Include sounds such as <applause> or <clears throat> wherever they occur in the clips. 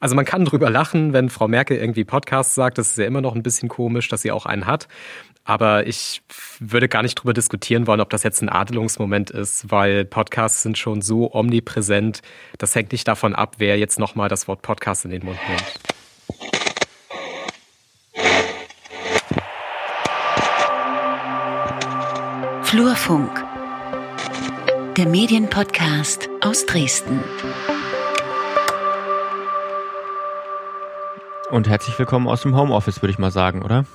Also man kann drüber lachen, wenn Frau Merkel irgendwie Podcasts sagt, das ist ja immer noch ein bisschen komisch, dass sie auch einen hat. Aber ich würde gar nicht drüber diskutieren wollen, ob das jetzt ein Adelungsmoment ist, weil Podcasts sind schon so omnipräsent. Das hängt nicht davon ab, wer jetzt nochmal das Wort Podcast in den Mund nimmt. Flurfunk, der Medienpodcast aus Dresden. Und herzlich willkommen aus dem Homeoffice, würde ich mal sagen, oder?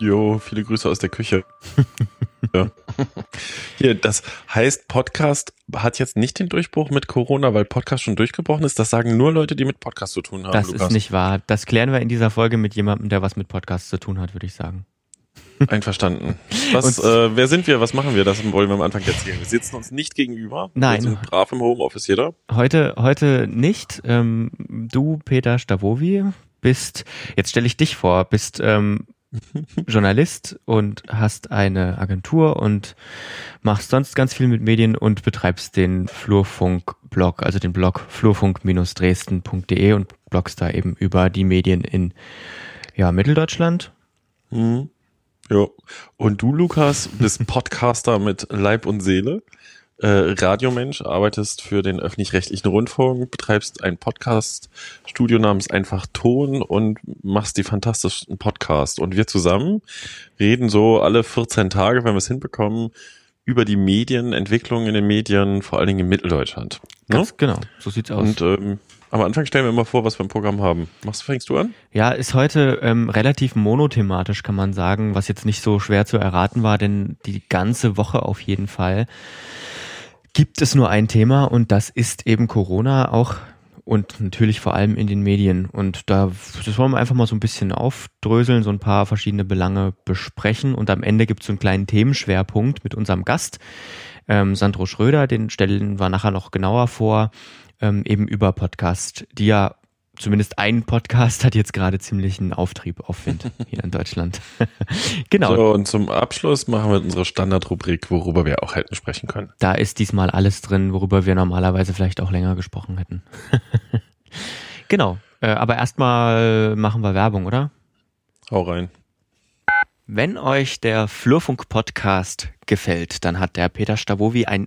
Jo, viele Grüße aus der Küche. <laughs> ja. Hier, das heißt, Podcast hat jetzt nicht den Durchbruch mit Corona, weil Podcast schon durchgebrochen ist. Das sagen nur Leute, die mit Podcast zu tun haben. Das Lukas. ist nicht wahr. Das klären wir in dieser Folge mit jemandem, der was mit Podcast zu tun hat, würde ich sagen. Einverstanden. Was, äh, wer sind wir? Was machen wir? Das wollen wir am Anfang erzählen. Wir sitzen uns nicht gegenüber. Nein. Wir sind brav im Homeoffice jeder. Heute, heute nicht. Ähm, du, Peter Stavovi, bist, jetzt stelle ich dich vor, bist ähm, <laughs> Journalist und hast eine Agentur und machst sonst ganz viel mit Medien und betreibst den Flurfunk-Blog, also den Blog flurfunk-dresden.de und bloggst da eben über die Medien in ja, Mitteldeutschland. Mhm. Ja. Und du, Lukas, bist Podcaster mit Leib und Seele äh, Radiomensch, arbeitest für den öffentlich-rechtlichen Rundfunk, betreibst ein Podcast-Studio namens Einfach Ton und machst die fantastischen Podcasts. Und wir zusammen reden so alle 14 Tage, wenn wir es hinbekommen, über die Medienentwicklung in den Medien, vor allen Dingen in Mitteldeutschland. Ne? Genau, so sieht's aus. Und ähm, am Anfang stellen wir immer vor, was wir im Programm haben. Machst, fängst du an? Ja, ist heute ähm, relativ monothematisch, kann man sagen, was jetzt nicht so schwer zu erraten war, denn die ganze Woche auf jeden Fall gibt es nur ein Thema und das ist eben Corona auch und natürlich vor allem in den Medien. Und da, das wollen wir einfach mal so ein bisschen aufdröseln, so ein paar verschiedene Belange besprechen und am Ende gibt es so einen kleinen Themenschwerpunkt mit unserem Gast, ähm, Sandro Schröder, den stellen wir nachher noch genauer vor, ähm, eben über Podcast, die ja zumindest ein Podcast hat jetzt gerade ziemlich einen Auftrieb, Aufwind hier in Deutschland. <laughs> genau. So, und zum Abschluss machen wir unsere Standardrubrik, worüber wir auch hätten sprechen können. Da ist diesmal alles drin, worüber wir normalerweise vielleicht auch länger gesprochen hätten. <laughs> genau. Äh, aber erstmal machen wir Werbung, oder? Hau rein. Wenn euch der Flurfunk-Podcast gefällt, dann hat der Peter Stavovi ein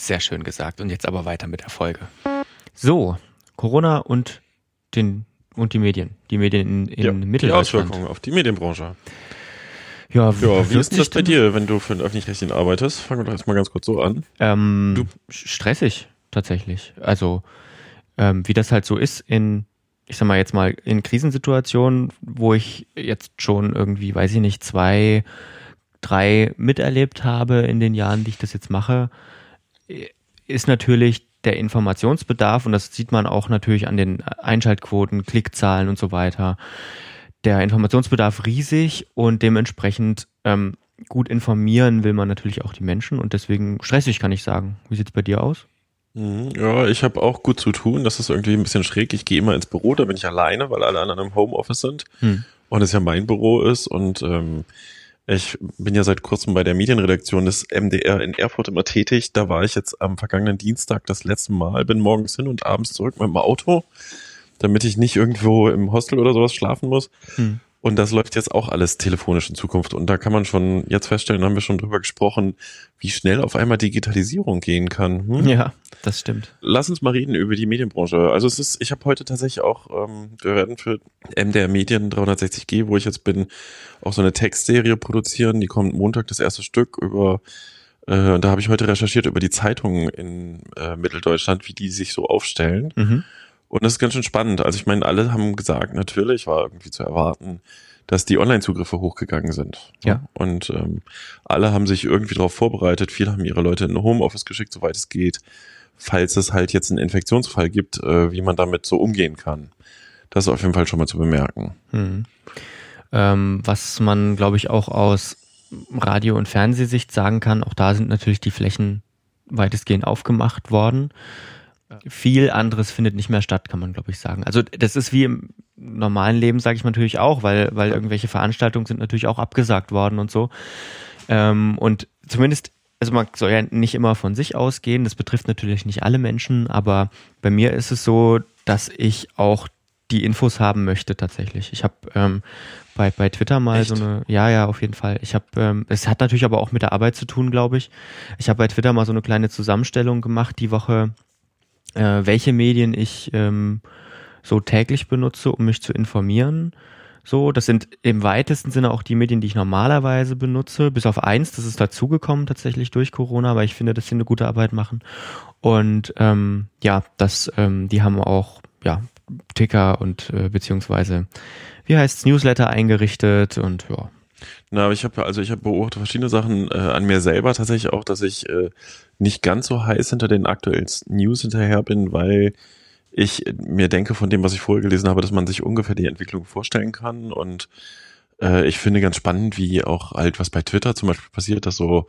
Sehr schön gesagt. Und jetzt aber weiter mit der Folge. So, Corona und den und die Medien. Die Medien in, in ja, Mitteldeutschland. Die Auswirkungen auf die Medienbranche. Ja, ja wie ist das bei dir, wenn du für den öffentlich-rechtlichen arbeitest? Fangen wir doch erstmal ganz kurz so an. Ähm, du stressig, tatsächlich. Also, ähm, wie das halt so ist in, ich sag mal jetzt mal, in Krisensituationen, wo ich jetzt schon irgendwie, weiß ich nicht, zwei, drei miterlebt habe in den Jahren, die ich das jetzt mache, ist natürlich der Informationsbedarf, und das sieht man auch natürlich an den Einschaltquoten, Klickzahlen und so weiter, der Informationsbedarf riesig und dementsprechend ähm, gut informieren will man natürlich auch die Menschen und deswegen stressig, kann ich sagen. Wie sieht's bei dir aus? Mhm, ja, ich habe auch gut zu tun. Das ist irgendwie ein bisschen schräg. Ich gehe immer ins Büro, da bin ich alleine, weil alle anderen im Homeoffice sind hm. und es ja mein Büro ist und ähm, ich bin ja seit kurzem bei der Medienredaktion des MDR in Erfurt immer tätig. Da war ich jetzt am vergangenen Dienstag das letzte Mal, bin morgens hin und abends zurück mit dem Auto, damit ich nicht irgendwo im Hostel oder sowas schlafen muss. Hm. Und das läuft jetzt auch alles telefonisch in Zukunft. Und da kann man schon jetzt feststellen, haben wir schon drüber gesprochen, wie schnell auf einmal Digitalisierung gehen kann. Hm? Ja, das stimmt. Lass uns mal reden über die Medienbranche. Also es ist, ich habe heute tatsächlich auch, ähm, wir werden für MDR Medien 360G, wo ich jetzt bin, auch so eine Textserie produzieren. Die kommt Montag das erste Stück über äh, da habe ich heute recherchiert über die Zeitungen in äh, Mitteldeutschland, wie die sich so aufstellen. Mhm. Und das ist ganz schön spannend. Also ich meine, alle haben gesagt, natürlich war irgendwie zu erwarten, dass die Online-Zugriffe hochgegangen sind. Ja. Und ähm, alle haben sich irgendwie darauf vorbereitet. Viele haben ihre Leute in ein Homeoffice geschickt, soweit es geht, falls es halt jetzt einen Infektionsfall gibt, äh, wie man damit so umgehen kann. Das ist auf jeden Fall schon mal zu bemerken. Hm. Ähm, was man, glaube ich, auch aus Radio- und Fernsehsicht sagen kann, auch da sind natürlich die Flächen weitestgehend aufgemacht worden. Viel anderes findet nicht mehr statt, kann man, glaube ich, sagen. Also das ist wie im normalen Leben, sage ich natürlich auch, weil, weil irgendwelche Veranstaltungen sind natürlich auch abgesagt worden und so. Ähm, und zumindest, also man soll ja nicht immer von sich ausgehen, das betrifft natürlich nicht alle Menschen, aber bei mir ist es so, dass ich auch die Infos haben möchte tatsächlich. Ich habe ähm, bei, bei Twitter mal Echt? so eine, ja, ja, auf jeden Fall. Ich habe, ähm, es hat natürlich aber auch mit der Arbeit zu tun, glaube ich. Ich habe bei Twitter mal so eine kleine Zusammenstellung gemacht die Woche, äh, welche Medien ich ähm, so täglich benutze, um mich zu informieren. So, das sind im weitesten Sinne auch die Medien, die ich normalerweise benutze, bis auf eins, das ist dazugekommen tatsächlich durch Corona, weil ich finde, dass sie eine gute Arbeit machen. Und ähm, ja, das, ähm, die haben auch ja Ticker und äh, beziehungsweise wie heißt's Newsletter eingerichtet und ja. Na, ich habe also ich habe beobachtet verschiedene Sachen äh, an mir selber tatsächlich auch, dass ich äh, nicht ganz so heiß hinter den aktuellen News hinterher bin, weil ich mir denke von dem, was ich vorher gelesen habe, dass man sich ungefähr die Entwicklung vorstellen kann und äh, ich finde ganz spannend, wie auch halt was bei Twitter zum Beispiel passiert, dass so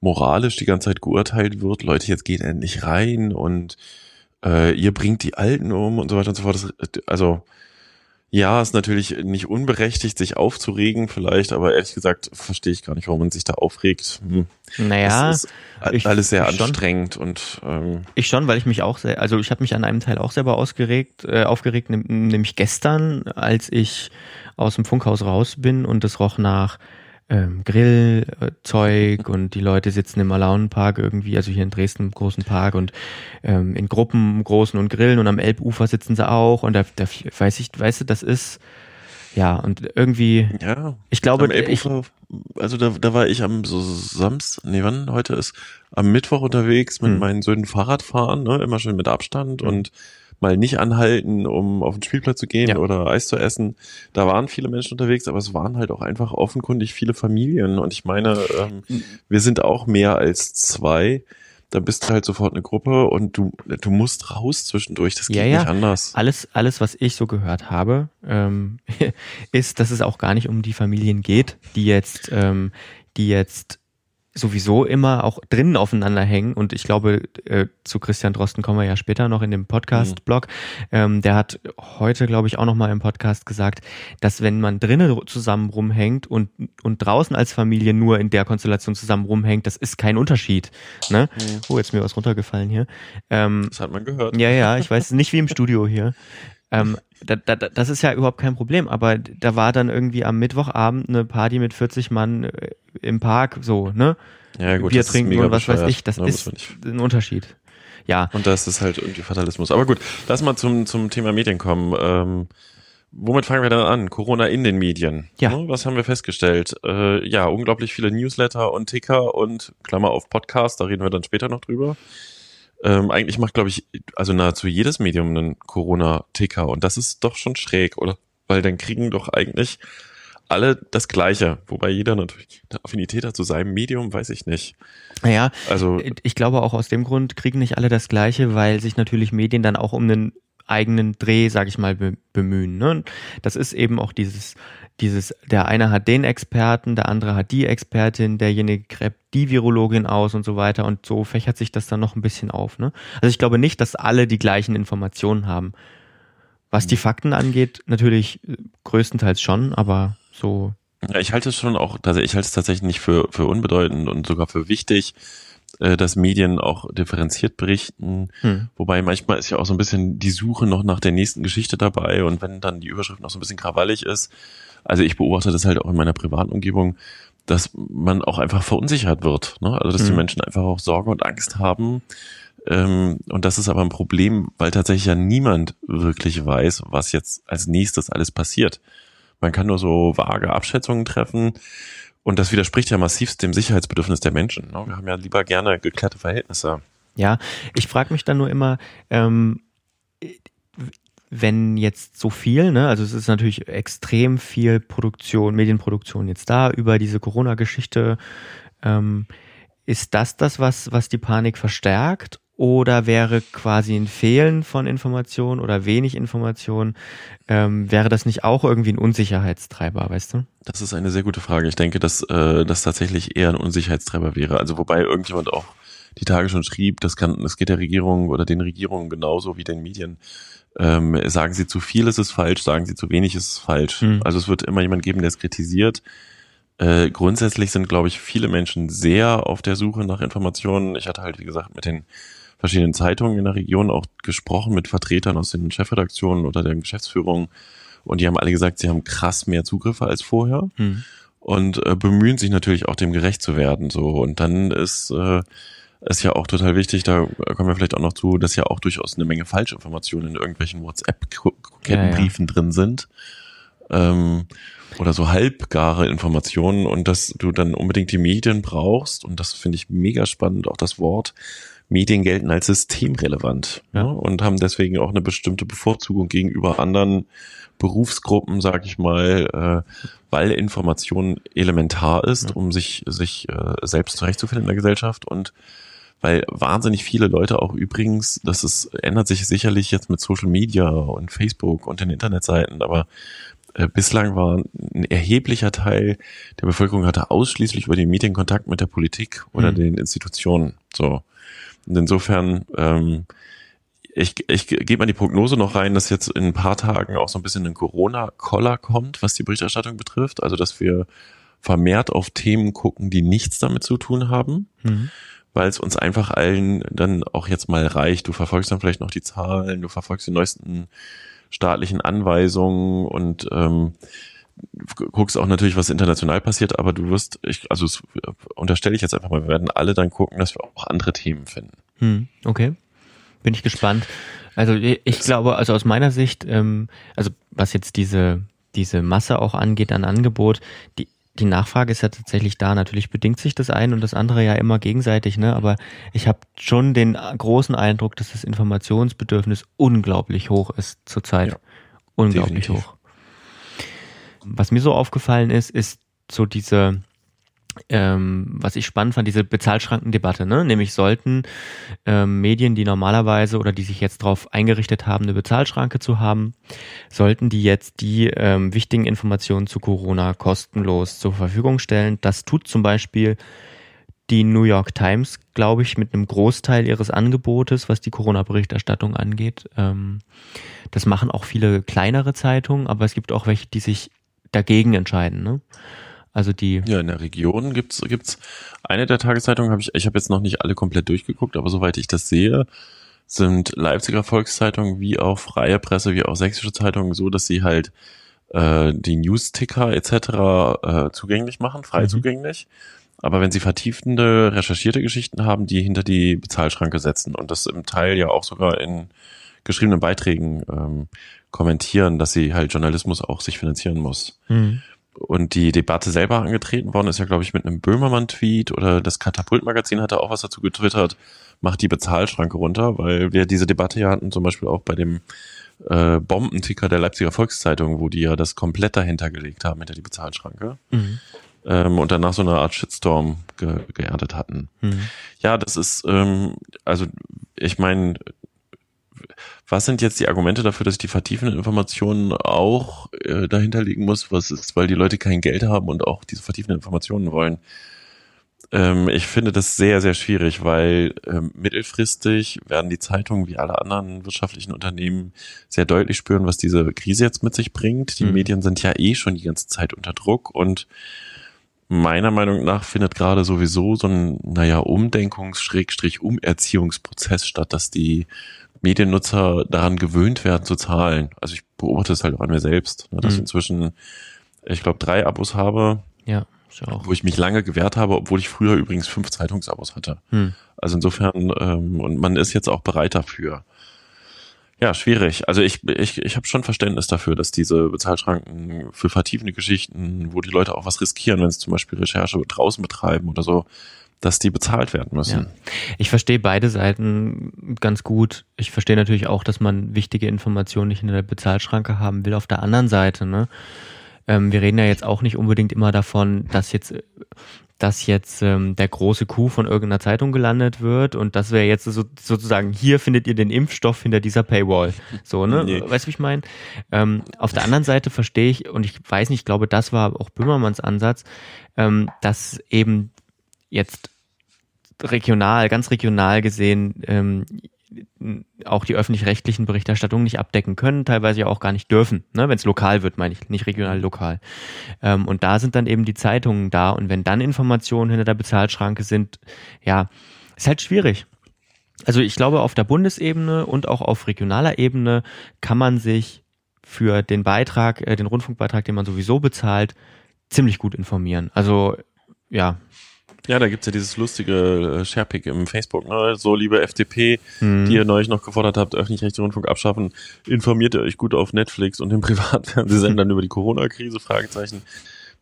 moralisch die ganze Zeit geurteilt wird, Leute, jetzt geht endlich rein und äh, ihr bringt die Alten um und so weiter und so fort. Das, also ja, ist natürlich nicht unberechtigt, sich aufzuregen vielleicht, aber ehrlich gesagt verstehe ich gar nicht, warum man sich da aufregt. Hm. Naja, das ist ich, alles sehr anstrengend schon. und ähm, ich schon, weil ich mich auch sehr, also ich habe mich an einem Teil auch selber ausgeregt, äh, aufgeregt, nämlich gestern, als ich aus dem Funkhaus raus bin und es roch nach ähm, Grillzeug und die Leute sitzen im Alaunenpark irgendwie, also hier in Dresden im großen Park und ähm, in Gruppen großen und grillen und am Elbufer sitzen sie auch und da, da weiß ich, weißt du, das ist ja und irgendwie ja ich glaube am Elbufer, ich, also da, da war ich am so Samstag nee wann heute ist am Mittwoch unterwegs mit hm. meinen Söhnen Fahrrad fahren ne immer schön mit Abstand hm. und mal nicht anhalten, um auf den Spielplatz zu gehen ja. oder Eis zu essen. Da waren viele Menschen unterwegs, aber es waren halt auch einfach offenkundig viele Familien. Und ich meine, ähm, mhm. wir sind auch mehr als zwei. Da bist du halt sofort eine Gruppe und du, du musst raus zwischendurch. Das geht ja, ja. nicht anders. Alles, alles, was ich so gehört habe, ähm, <laughs> ist, dass es auch gar nicht um die Familien geht, die jetzt, ähm, die jetzt sowieso immer auch drinnen aufeinander hängen und ich glaube, äh, zu Christian Drosten kommen wir ja später noch in dem Podcast-Blog. Mhm. Ähm, der hat heute, glaube ich, auch noch mal im Podcast gesagt, dass wenn man drinnen zusammen rumhängt und, und draußen als Familie nur in der Konstellation zusammen rumhängt, das ist kein Unterschied. Ne? Mhm. Oh, jetzt ist mir was runtergefallen hier. Ähm, das hat man gehört. Ja, ja, ich weiß nicht wie im Studio hier. <laughs> Ähm, da, da, das ist ja überhaupt kein Problem, aber da war dann irgendwie am Mittwochabend eine Party mit 40 Mann äh, im Park, so, ne? Ja, gut, Bier trinken und was weiß ich, das ja, ist ein Unterschied. Ja. Und das ist halt irgendwie Fatalismus. Aber gut, lass mal zum, zum Thema Medien kommen. Ähm, womit fangen wir dann an? Corona in den Medien. Ja. Ne, was haben wir festgestellt? Äh, ja, unglaublich viele Newsletter und Ticker und Klammer auf Podcast, da reden wir dann später noch drüber. Ähm, eigentlich macht, glaube ich, also nahezu jedes Medium einen Corona-Ticker und das ist doch schon schräg, oder? Weil dann kriegen doch eigentlich alle das Gleiche, wobei jeder natürlich eine Affinität hat zu seinem Medium, weiß ich nicht. Naja, also ich glaube auch aus dem Grund kriegen nicht alle das Gleiche, weil sich natürlich Medien dann auch um einen eigenen Dreh, sag ich mal, bemühen. Ne? Das ist eben auch dieses dieses, der eine hat den Experten, der andere hat die Expertin, derjenige gräbt die Virologin aus und so weiter und so fächert sich das dann noch ein bisschen auf. Ne? Also ich glaube nicht, dass alle die gleichen Informationen haben. Was die mhm. Fakten angeht, natürlich äh, größtenteils schon, aber so. Ja, ich halte es schon auch, also ich halte es tatsächlich nicht für, für unbedeutend und sogar für wichtig, äh, dass Medien auch differenziert berichten. Hm. Wobei manchmal ist ja auch so ein bisschen die Suche noch nach der nächsten Geschichte dabei und wenn dann die Überschrift noch so ein bisschen krawallig ist, also ich beobachte das halt auch in meiner privaten Umgebung, dass man auch einfach verunsichert wird. Ne? Also dass mhm. die Menschen einfach auch Sorge und Angst haben. Ähm, und das ist aber ein Problem, weil tatsächlich ja niemand wirklich weiß, was jetzt als nächstes alles passiert. Man kann nur so vage Abschätzungen treffen. Und das widerspricht ja massivst dem Sicherheitsbedürfnis der Menschen. Ne? Wir haben ja lieber gerne geklärte Verhältnisse. Ja, ich frage mich dann nur immer, ähm, wenn jetzt so viel, ne, also es ist natürlich extrem viel Produktion, Medienproduktion jetzt da über diese Corona-Geschichte, ähm, ist das das, was, was die Panik verstärkt? Oder wäre quasi ein Fehlen von Informationen oder wenig Informationen, ähm, wäre das nicht auch irgendwie ein Unsicherheitstreiber, weißt du? Das ist eine sehr gute Frage. Ich denke, dass äh, das tatsächlich eher ein Unsicherheitstreiber wäre. Also wobei irgendjemand auch die Tage schon schrieb, das kann, das geht der Regierung oder den Regierungen genauso wie den Medien. Ähm, sagen sie zu viel, ist es falsch, sagen sie zu wenig, ist es falsch. Mhm. Also es wird immer jemand geben, der es kritisiert. Äh, grundsätzlich sind, glaube ich, viele Menschen sehr auf der Suche nach Informationen. Ich hatte halt, wie gesagt, mit den verschiedenen Zeitungen in der Region auch gesprochen mit Vertretern aus den Chefredaktionen oder der Geschäftsführung und die haben alle gesagt, sie haben krass mehr Zugriffe als vorher hm. und äh, bemühen sich natürlich auch dem gerecht zu werden so und dann ist äh, ist ja auch total wichtig, da kommen wir vielleicht auch noch zu, dass ja auch durchaus eine Menge Falschinformationen in irgendwelchen WhatsApp-Kettenbriefen ja, ja. drin sind. Ähm, oder so halbgare Informationen und dass du dann unbedingt die Medien brauchst und das finde ich mega spannend, auch das Wort, Medien gelten als systemrelevant ja. ne, und haben deswegen auch eine bestimmte Bevorzugung gegenüber anderen Berufsgruppen, sag ich mal, äh, weil Information elementar ist, ja. um sich, sich äh, selbst zurechtzufinden in der Gesellschaft und weil wahnsinnig viele Leute auch übrigens, das ist, ändert sich sicherlich jetzt mit Social Media und Facebook und den Internetseiten, aber äh, bislang war ein erheblicher Teil der Bevölkerung hatte ausschließlich über die Medien Kontakt mit der Politik oder mhm. den Institutionen. So. Und insofern, ähm, ich, ich gebe mal die Prognose noch rein, dass jetzt in ein paar Tagen auch so ein bisschen ein Corona-Koller kommt, was die Berichterstattung betrifft. Also, dass wir vermehrt auf Themen gucken, die nichts damit zu tun haben, mhm. weil es uns einfach allen dann auch jetzt mal reicht. Du verfolgst dann vielleicht noch die Zahlen, du verfolgst die neuesten staatlichen Anweisungen und ähm, guckst auch natürlich, was international passiert, aber du wirst, ich, also das unterstelle ich jetzt einfach mal, wir werden alle dann gucken, dass wir auch andere Themen finden. Hm, okay. Bin ich gespannt. Also ich glaube, also aus meiner Sicht, ähm, also was jetzt diese, diese Masse auch angeht an Angebot, die, die Nachfrage ist ja tatsächlich da. Natürlich bedingt sich das eine und das andere ja immer gegenseitig, ne? Aber ich habe schon den großen Eindruck, dass das Informationsbedürfnis unglaublich hoch ist zurzeit. Ja, unglaublich definitiv. hoch. Was mir so aufgefallen ist, ist so diese, ähm, was ich spannend fand, diese Bezahlschrankendebatte, ne? Nämlich sollten ähm, Medien, die normalerweise oder die sich jetzt darauf eingerichtet haben, eine Bezahlschranke zu haben, sollten die jetzt die ähm, wichtigen Informationen zu Corona kostenlos zur Verfügung stellen. Das tut zum Beispiel die New York Times, glaube ich, mit einem Großteil ihres Angebotes, was die Corona-Berichterstattung angeht. Ähm, das machen auch viele kleinere Zeitungen, aber es gibt auch welche, die sich dagegen entscheiden. Ne? Also die. Ja, in der Region gibt's gibt's eine der Tageszeitungen habe ich ich habe jetzt noch nicht alle komplett durchgeguckt, aber soweit ich das sehe, sind Leipziger Volkszeitungen wie auch freie Presse wie auch sächsische Zeitungen so, dass sie halt äh, die News-Ticker etc. Äh, zugänglich machen, frei mhm. zugänglich. Aber wenn sie vertiefende, recherchierte Geschichten haben, die hinter die Bezahlschranke setzen und das im Teil ja auch sogar in geschriebenen Beiträgen ähm, kommentieren, dass sie halt Journalismus auch sich finanzieren muss. Mhm. Und die Debatte selber angetreten worden ist ja, glaube ich, mit einem Böhmermann-Tweet oder das Katapult-Magazin hatte auch was dazu getwittert, macht die Bezahlschranke runter, weil wir diese Debatte ja hatten, zum Beispiel auch bei dem äh, Bombenticker der Leipziger Volkszeitung, wo die ja das komplett dahinter gelegt haben, hinter die Bezahlschranke. Mhm. Ähm, und danach so eine Art Shitstorm ge geerntet hatten. Mhm. Ja, das ist, ähm, also ich meine, was sind jetzt die Argumente dafür, dass ich die vertiefenden Informationen auch äh, dahinter liegen muss? Was ist, weil die Leute kein Geld haben und auch diese vertiefenden Informationen wollen? Ähm, ich finde das sehr, sehr schwierig, weil ähm, mittelfristig werden die Zeitungen wie alle anderen wirtschaftlichen Unternehmen sehr deutlich spüren, was diese Krise jetzt mit sich bringt. Die mhm. Medien sind ja eh schon die ganze Zeit unter Druck und meiner Meinung nach findet gerade sowieso so ein, naja, Umdenkungs-Umerziehungsprozess statt, dass die Mediennutzer daran gewöhnt werden zu zahlen. Also ich beobachte es halt auch an mir selbst, ne, dass mhm. ich inzwischen, ich glaube, drei Abos habe. Ja. Ich auch. Wo ich mich lange gewehrt habe, obwohl ich früher übrigens fünf Zeitungsabos hatte. Mhm. Also insofern, ähm, und man ist jetzt auch bereit dafür. Ja, schwierig. Also ich, ich, ich habe schon Verständnis dafür, dass diese Bezahlschranken für vertiefende Geschichten, wo die Leute auch was riskieren, wenn sie zum Beispiel Recherche draußen betreiben oder so, dass die bezahlt werden müssen. Ja. Ich verstehe beide Seiten ganz gut. Ich verstehe natürlich auch, dass man wichtige Informationen nicht in der Bezahlschranke haben will. Auf der anderen Seite, ne, ähm, wir reden ja jetzt auch nicht unbedingt immer davon, dass jetzt dass jetzt ähm, der große Coup von irgendeiner Zeitung gelandet wird und das wäre jetzt so, sozusagen, hier findet ihr den Impfstoff hinter dieser Paywall. So, ne? Nee. Weißt du, wie ich meine? Ähm, auf der anderen Seite verstehe ich, und ich weiß nicht, ich glaube, das war auch Böhmermanns Ansatz, ähm, dass eben jetzt regional, ganz regional gesehen, ähm, auch die öffentlich-rechtlichen Berichterstattungen nicht abdecken können, teilweise ja auch gar nicht dürfen, ne? wenn es lokal wird, meine ich, nicht regional, lokal. Ähm, und da sind dann eben die Zeitungen da und wenn dann Informationen hinter der Bezahlschranke sind, ja, ist halt schwierig. Also ich glaube, auf der Bundesebene und auch auf regionaler Ebene kann man sich für den Beitrag, äh, den Rundfunkbeitrag, den man sowieso bezahlt, ziemlich gut informieren. Also ja, ja, da gibt's ja dieses lustige äh, Sharepick im Facebook, ne? So, liebe FDP, mhm. die ihr neulich noch gefordert habt, öffentlich-rechtlichen Rundfunk abschaffen, informiert ihr euch gut auf Netflix und den <laughs> Privatfernsehsendern über die Corona-Krise? Fragezeichen.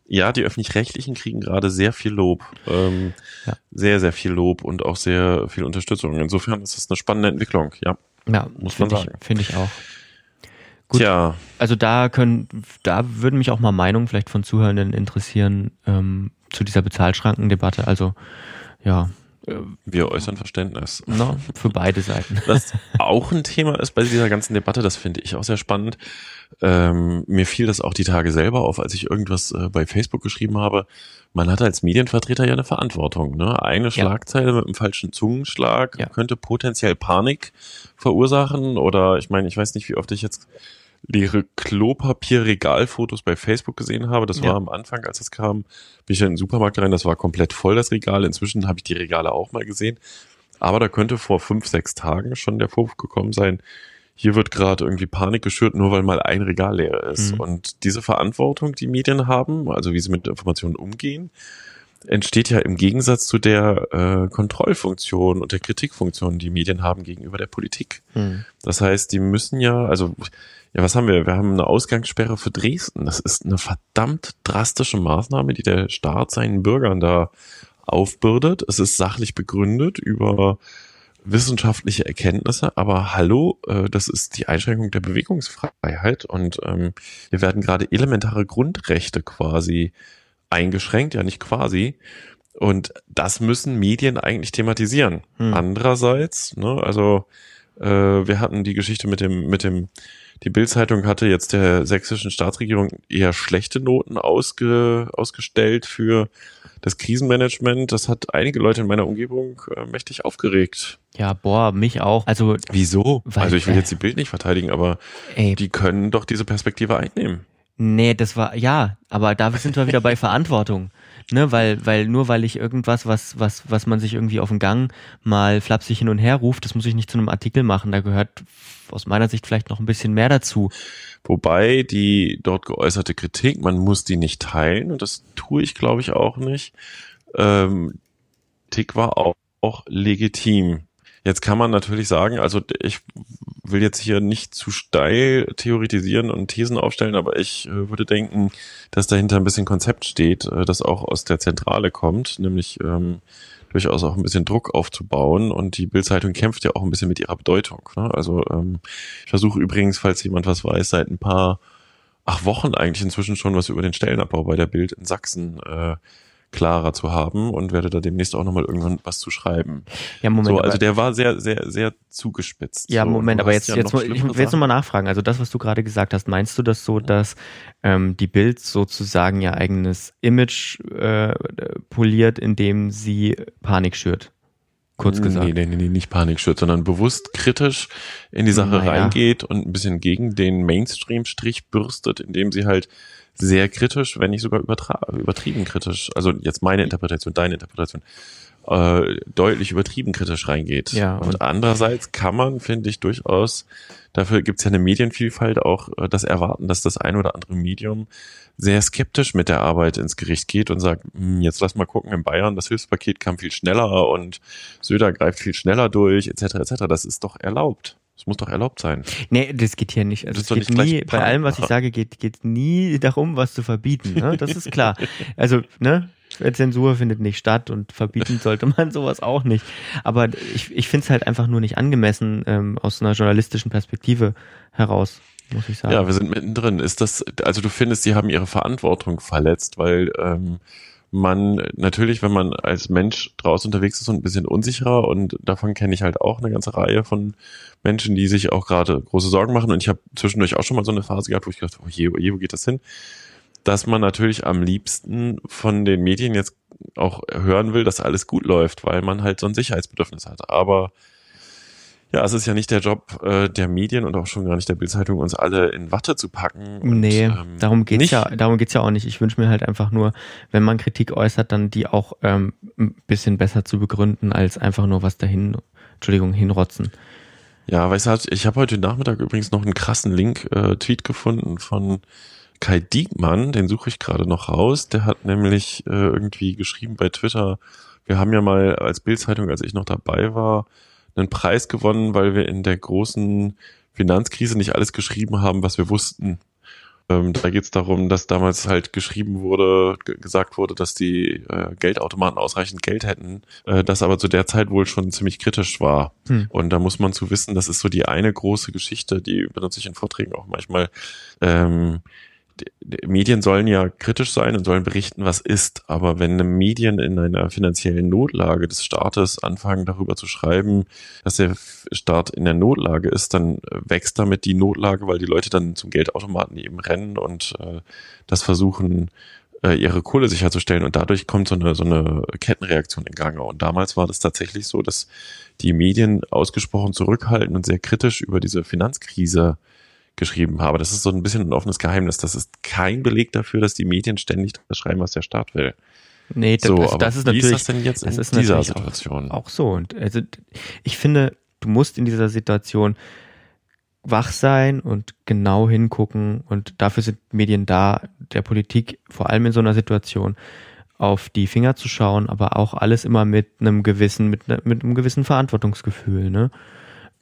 Ja, die öffentlich-rechtlichen kriegen gerade sehr viel Lob. Ähm, ja. Sehr, sehr viel Lob und auch sehr viel Unterstützung. Insofern ist das eine spannende Entwicklung, ja. Ja, muss man sagen. Finde ich auch. Gut, Tja. Also da können, da würden mich auch mal Meinungen vielleicht von Zuhörenden interessieren ähm, zu dieser Bezahlschrankendebatte. Also ja. Äh, Wir äußern Verständnis. No, für beide Seiten. <laughs> Was auch ein Thema ist bei dieser ganzen Debatte, das finde ich auch sehr spannend. Ähm, mir fiel das auch die Tage selber auf, als ich irgendwas äh, bei Facebook geschrieben habe. Man hat als Medienvertreter ja eine Verantwortung. Ne? Eine Schlagzeile ja. mit einem falschen Zungenschlag ja. könnte potenziell Panik verursachen. Oder ich meine, ich weiß nicht, wie oft ich jetzt leere Klopapier-Regalfotos bei Facebook gesehen habe. Das ja. war am Anfang, als es kam, bin ich in den Supermarkt rein, das war komplett voll, das Regal. Inzwischen habe ich die Regale auch mal gesehen. Aber da könnte vor fünf, sechs Tagen schon der Vorwurf gekommen sein, hier wird gerade irgendwie Panik geschürt, nur weil mal ein Regal leer ist. Mhm. Und diese Verantwortung, die Medien haben, also wie sie mit Informationen umgehen, entsteht ja im Gegensatz zu der äh, Kontrollfunktion und der Kritikfunktion, die Medien haben gegenüber der Politik. Mhm. Das heißt, die müssen ja, also ja, was haben wir? Wir haben eine Ausgangssperre für Dresden. Das ist eine verdammt drastische Maßnahme, die der Staat seinen Bürgern da aufbürdet. Es ist sachlich begründet über wissenschaftliche Erkenntnisse, aber hallo, äh, das ist die Einschränkung der Bewegungsfreiheit und ähm, hier werden gerade elementare Grundrechte quasi eingeschränkt, ja nicht quasi. Und das müssen Medien eigentlich thematisieren. Hm. Andererseits, ne, also äh, wir hatten die Geschichte mit dem mit dem die Bildzeitung hatte jetzt der sächsischen Staatsregierung eher schlechte Noten ausge, ausgestellt für das Krisenmanagement. Das hat einige Leute in meiner Umgebung äh, mächtig aufgeregt. Ja, boah, mich auch. Also wieso? Weil, also ich will äh, jetzt die Bild nicht verteidigen, aber ey, die können doch diese Perspektive einnehmen. Nee, das war ja, aber da sind wir wieder bei Verantwortung ne, weil, weil nur weil ich irgendwas, was, was, was man sich irgendwie auf dem Gang mal flapsig hin und her ruft, das muss ich nicht zu einem Artikel machen. Da gehört aus meiner Sicht vielleicht noch ein bisschen mehr dazu. Wobei die dort geäußerte Kritik, man muss die nicht teilen und das tue ich, glaube ich, auch nicht. Ähm, Tick war auch, auch legitim. Jetzt kann man natürlich sagen, also ich will jetzt hier nicht zu steil theoretisieren und Thesen aufstellen, aber ich äh, würde denken, dass dahinter ein bisschen Konzept steht, äh, das auch aus der Zentrale kommt, nämlich ähm, durchaus auch ein bisschen Druck aufzubauen. Und die Bildzeitung kämpft ja auch ein bisschen mit ihrer Bedeutung. Ne? Also ähm, ich versuche übrigens, falls jemand was weiß, seit ein paar, ach Wochen eigentlich inzwischen schon was über den Stellenabbau bei der Bild in Sachsen äh, klarer zu haben und werde da demnächst auch nochmal irgendwann was zu schreiben. Ja, Moment. So, also der war sehr, sehr, sehr zugespitzt. Ja, so. Moment, aber jetzt, ja jetzt ich will jetzt nochmal nachfragen. Also das, was du gerade gesagt hast, meinst du das so, dass ähm, die Bild sozusagen ihr eigenes Image äh, poliert, indem sie Panik schürt? kurz gesagt. Nee, nee, nee, nicht Panik schürt, sondern bewusst kritisch in die Sache naja. reingeht und ein bisschen gegen den Mainstream-Strich bürstet, indem sie halt sehr kritisch, wenn nicht sogar übertrieben kritisch, also jetzt meine Interpretation, deine Interpretation, äh, deutlich übertrieben kritisch reingeht. Ja, und, und andererseits kann man, finde ich, durchaus, dafür gibt es ja eine Medienvielfalt, auch äh, das erwarten, dass das ein oder andere Medium sehr skeptisch mit der Arbeit ins Gericht geht und sagt, hm, jetzt lass mal gucken, in Bayern, das Hilfspaket kam viel schneller und Söder greift viel schneller durch, etc. etc. Das ist doch erlaubt. Das muss doch erlaubt sein. Nee, das geht hier nicht. Also es geht nie, bei allem, was ich sage, geht, geht nie darum, was zu verbieten. Ne? Das ist klar. <laughs> Also, ne? Zensur findet nicht statt und verbieten sollte man <laughs> sowas auch nicht. Aber ich, ich finde es halt einfach nur nicht angemessen ähm, aus einer journalistischen Perspektive heraus, muss ich sagen. Ja, wir sind mittendrin. Ist das, also du findest, sie haben ihre Verantwortung verletzt, weil ähm, man natürlich, wenn man als Mensch draußen unterwegs ist und ein bisschen unsicherer und davon kenne ich halt auch eine ganze Reihe von Menschen, die sich auch gerade große Sorgen machen und ich habe zwischendurch auch schon mal so eine Phase gehabt, wo ich gedacht, oh je, oh je, wo geht das hin? Dass man natürlich am liebsten von den Medien jetzt auch hören will, dass alles gut läuft, weil man halt so ein Sicherheitsbedürfnis hat. Aber ja, es ist ja nicht der Job äh, der Medien und auch schon gar nicht der Bildzeitung, uns alle in Watte zu packen. Und, nee, ähm, darum geht's nicht. ja, darum geht's ja auch nicht. Ich wünsche mir halt einfach nur, wenn man Kritik äußert, dann die auch ähm, ein bisschen besser zu begründen, als einfach nur was dahin, Entschuldigung, hinrotzen. Ja, weißt du, ich habe heute Nachmittag übrigens noch einen krassen Link-Tweet äh, gefunden von Kai Diekmann, den suche ich gerade noch raus. Der hat nämlich äh, irgendwie geschrieben bei Twitter, wir haben ja mal als Bildzeitung, als ich noch dabei war, einen Preis gewonnen, weil wir in der großen Finanzkrise nicht alles geschrieben haben, was wir wussten. Ähm, da geht es darum, dass damals halt geschrieben wurde, gesagt wurde, dass die äh, Geldautomaten ausreichend Geld hätten, äh, das aber zu der Zeit wohl schon ziemlich kritisch war. Hm. Und da muss man zu wissen, das ist so die eine große Geschichte, die benutze ich in Vorträgen auch manchmal. Ähm, Medien sollen ja kritisch sein und sollen berichten, was ist. Aber wenn Medien in einer finanziellen Notlage des Staates anfangen, darüber zu schreiben, dass der Staat in der Notlage ist, dann wächst damit die Notlage, weil die Leute dann zum Geldautomaten eben rennen und äh, das versuchen, äh, ihre Kohle sicherzustellen. Und dadurch kommt so eine, so eine Kettenreaktion in Gang. Und damals war das tatsächlich so, dass die Medien ausgesprochen zurückhaltend und sehr kritisch über diese Finanzkrise geschrieben habe. Das ist so ein bisschen ein offenes Geheimnis. Das ist kein Beleg dafür, dass die Medien ständig das schreiben, was der Staat will. Nee, das, so, das, das ist natürlich. Wie ist das denn jetzt in dieser Situation? Auch, auch so. Und also ich finde, du musst in dieser Situation wach sein und genau hingucken. Und dafür sind Medien da, der Politik, vor allem in so einer Situation, auf die Finger zu schauen, aber auch alles immer mit einem gewissen, mit, ne, mit einem gewissen Verantwortungsgefühl, ne?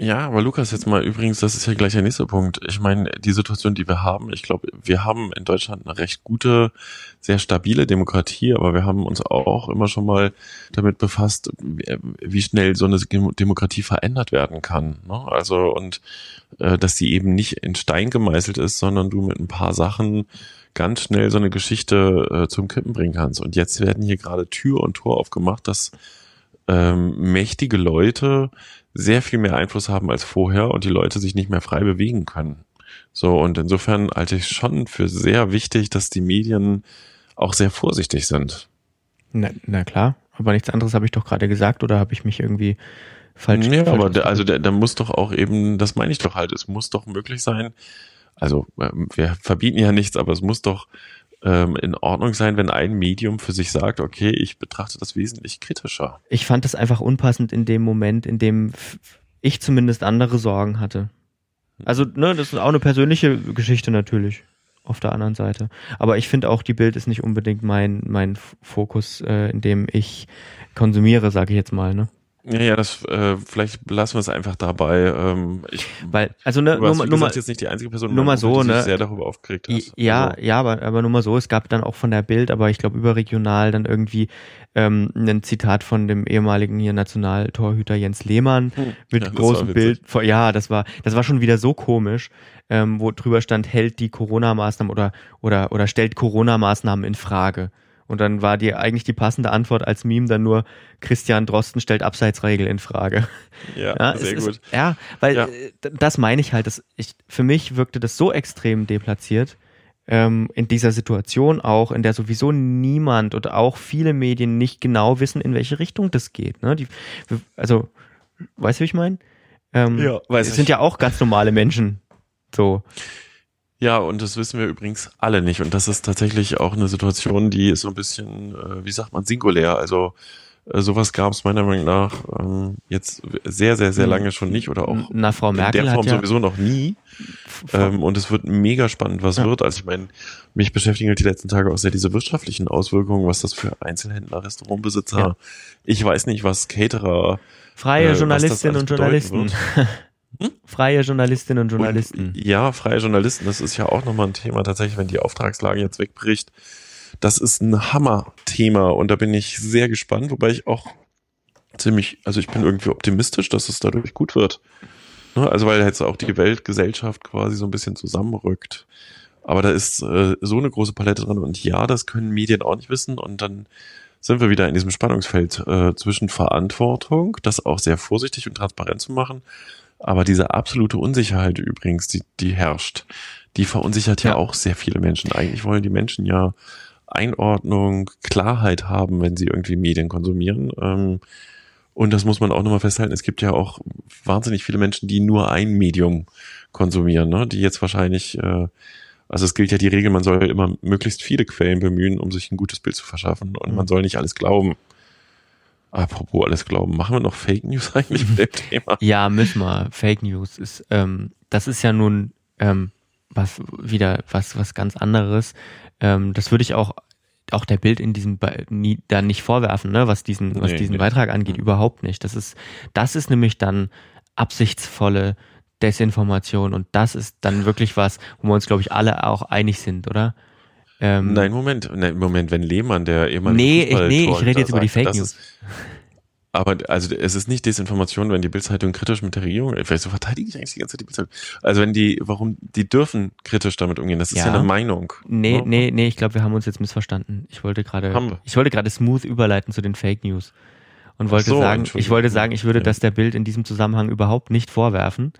Ja, aber Lukas, jetzt mal übrigens, das ist ja gleich der nächste Punkt. Ich meine, die Situation, die wir haben, ich glaube, wir haben in Deutschland eine recht gute, sehr stabile Demokratie, aber wir haben uns auch immer schon mal damit befasst, wie schnell so eine Demokratie verändert werden kann. Ne? Also und äh, dass die eben nicht in Stein gemeißelt ist, sondern du mit ein paar Sachen ganz schnell so eine Geschichte äh, zum Kippen bringen kannst. Und jetzt werden hier gerade Tür und Tor aufgemacht, dass ähm, mächtige Leute sehr viel mehr Einfluss haben als vorher und die Leute sich nicht mehr frei bewegen können. So, und insofern halte ich schon für sehr wichtig, dass die Medien auch sehr vorsichtig sind. Na, na klar, aber nichts anderes habe ich doch gerade gesagt oder habe ich mich irgendwie falsch Ja, falsch aber da, also da, da muss doch auch eben, das meine ich doch halt, es muss doch möglich sein, also ähm, wir verbieten ja nichts, aber es muss doch ähm, in Ordnung sein, wenn ein Medium für sich sagt, okay, ich betrachte das wesentlich kritischer. Ich fand das einfach unpassend in dem Moment, in dem ich zumindest andere Sorgen hatte. Also, ne, das ist auch eine persönliche Geschichte natürlich auf der anderen Seite. Aber ich finde auch, die Bild ist nicht unbedingt mein, mein Fokus, äh, in dem ich konsumiere, sage ich jetzt mal, ne? Ja, ja, das äh, vielleicht lassen wir es einfach dabei. Ähm, ich, Weil also ne, nur, nur mal jetzt nicht die einzige Person, nur mal so, die ne, sehr darüber aufgeregt hast. Ja, also. ja, aber aber nur mal so. Es gab dann auch von der Bild, aber ich glaube überregional dann irgendwie ähm, ein Zitat von dem ehemaligen hier Nationaltorhüter Jens Lehmann hm. mit ja, großem Bild. Vor, ja, das war das war schon wieder so komisch, ähm, wo drüber stand, hält die Corona-Maßnahmen oder oder oder stellt Corona-Maßnahmen in Frage. Und dann war die eigentlich die passende Antwort als Meme dann nur Christian Drosten stellt Abseitsregel in Frage. Ja, ja sehr gut. Ist, ja, weil ja. Äh, das meine ich halt. Dass ich, für mich wirkte das so extrem deplatziert ähm, in dieser Situation auch, in der sowieso niemand oder auch viele Medien nicht genau wissen, in welche Richtung das geht. Ne? Die, also, weißt du, wie ich meine? Ähm, ja, weiß es sind ja auch ganz normale Menschen. So. Ja, und das wissen wir übrigens alle nicht. Und das ist tatsächlich auch eine Situation, die ist so ein bisschen, äh, wie sagt man, singulär. Also äh, sowas gab es meiner Meinung nach ähm, jetzt sehr, sehr, sehr hm. lange schon nicht oder auch Na, Frau Merkel in der Form ja sowieso noch nie. Ähm, und es wird mega spannend, was ja. wird. Also ich meine, mich beschäftigen halt die letzten Tage auch sehr diese wirtschaftlichen Auswirkungen, was das für Einzelhändler, Restaurantbesitzer, ja. ich weiß nicht, was Caterer. Freie äh, Journalistinnen und Journalisten. <laughs> Hm? Freie Journalistinnen und Journalisten. Und, ja, freie Journalisten, das ist ja auch nochmal ein Thema, tatsächlich, wenn die Auftragslage jetzt wegbricht. Das ist ein Hammer-Thema und da bin ich sehr gespannt, wobei ich auch ziemlich, also ich bin irgendwie optimistisch, dass es dadurch gut wird. Ne, also weil jetzt auch die Weltgesellschaft quasi so ein bisschen zusammenrückt. Aber da ist äh, so eine große Palette drin und ja, das können Medien auch nicht wissen und dann sind wir wieder in diesem Spannungsfeld äh, zwischen Verantwortung, das auch sehr vorsichtig und transparent zu machen, aber diese absolute Unsicherheit übrigens, die, die herrscht, die verunsichert ja. ja auch sehr viele Menschen. Eigentlich wollen die Menschen ja Einordnung, Klarheit haben, wenn sie irgendwie Medien konsumieren. Ähm, und das muss man auch nochmal festhalten. Es gibt ja auch wahnsinnig viele Menschen, die nur ein Medium konsumieren, ne? die jetzt wahrscheinlich, äh, also es gilt ja die Regel, man soll immer möglichst viele Quellen bemühen, um sich ein gutes Bild zu verschaffen. Und man mhm. soll nicht alles glauben. Apropos alles glauben, machen wir noch Fake News <laughs> eigentlich mit dem Thema? Ja, müssen wir. Fake News ist, ähm, das ist ja nun ähm, was wieder was was ganz anderes. Ähm, das würde ich auch auch der Bild in diesem Be nie, dann nicht vorwerfen, ne, was diesen was diesen nee. Beitrag angeht, mhm. überhaupt nicht. Das ist das ist nämlich dann absichtsvolle Desinformation und das ist dann wirklich was, wo wir uns glaube ich alle auch einig sind, oder? Ähm, Nein, Moment, Nein, Moment, wenn Lehmann, der ehemalige Nee, ich, nee, ich rede jetzt über die Fake News. Ist, aber also es ist nicht Desinformation, wenn die Bildzeitung kritisch mit der Regierung, vielleicht so verteidige ich eigentlich die ganze Zeit die Bildzeitung. Also wenn die, warum, die dürfen kritisch damit umgehen, das ist ja, ja eine Meinung. Nee, ne? nee, nee, ich glaube, wir haben uns jetzt missverstanden. Ich wollte gerade, ich wollte gerade smooth überleiten zu den Fake News. Und wollte so, sagen, ich wollte sagen, ich würde das der Bild in diesem Zusammenhang überhaupt nicht vorwerfen.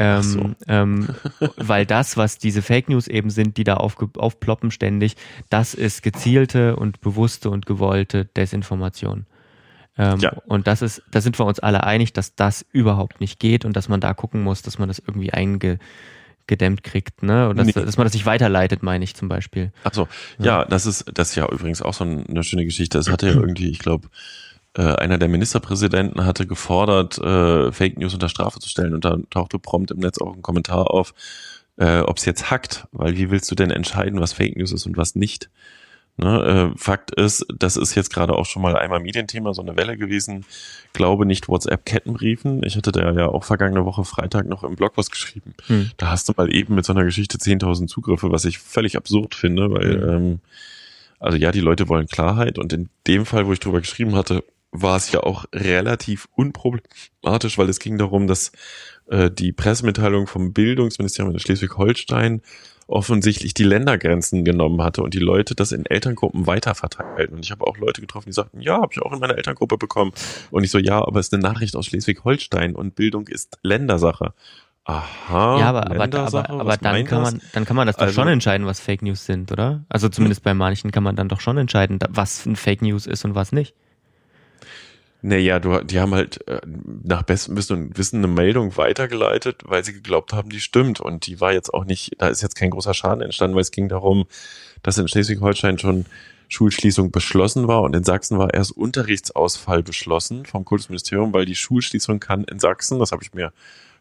Ähm, so. ähm, weil das, was diese Fake News eben sind, die da aufploppen ständig, das ist gezielte und bewusste und gewollte Desinformation. Ähm, ja. Und das ist, da sind wir uns alle einig, dass das überhaupt nicht geht und dass man da gucken muss, dass man das irgendwie eingedämmt kriegt, ne? Und dass, nee. dass man das nicht weiterleitet, meine ich zum Beispiel. Ach so, ja, ja, das ist, das ist ja übrigens auch so eine schöne Geschichte. Es hatte ja <clears throat> irgendwie, ich glaube, äh, einer der Ministerpräsidenten hatte gefordert, äh, Fake News unter Strafe zu stellen und da tauchte prompt im Netz auch ein Kommentar auf, äh, ob es jetzt hackt, weil wie willst du denn entscheiden, was Fake News ist und was nicht? Ne, äh, Fakt ist, das ist jetzt gerade auch schon mal einmal Medienthema, so eine Welle gewesen. Glaube nicht WhatsApp-Kettenbriefen. Ich hatte da ja auch vergangene Woche Freitag noch im Blog was geschrieben. Hm. Da hast du mal eben mit so einer Geschichte 10.000 Zugriffe, was ich völlig absurd finde, weil, hm. ähm, also ja, die Leute wollen Klarheit und in dem Fall, wo ich drüber geschrieben hatte, war es ja auch relativ unproblematisch, weil es ging darum, dass äh, die Pressemitteilung vom Bildungsministerium in Schleswig-Holstein offensichtlich die Ländergrenzen genommen hatte und die Leute das in Elterngruppen weiterverteilten. Und ich habe auch Leute getroffen, die sagten, ja, habe ich auch in meiner Elterngruppe bekommen. Und ich so, ja, aber es ist eine Nachricht aus Schleswig-Holstein und Bildung ist Ländersache. Aha. Ja, aber, aber, aber, aber dann kann man, dann kann man das doch also, schon entscheiden, was Fake News sind, oder? Also zumindest bei manchen kann man dann doch schon entscheiden, was ein Fake News ist und was nicht. Naja, du, die haben halt äh, nach bestem Wissen und Wissen eine Meldung weitergeleitet, weil sie geglaubt haben, die stimmt. Und die war jetzt auch nicht, da ist jetzt kein großer Schaden entstanden, weil es ging darum, dass in Schleswig-Holstein schon Schulschließung beschlossen war und in Sachsen war erst Unterrichtsausfall beschlossen vom Kultusministerium, weil die Schulschließung kann in Sachsen, das habe ich mir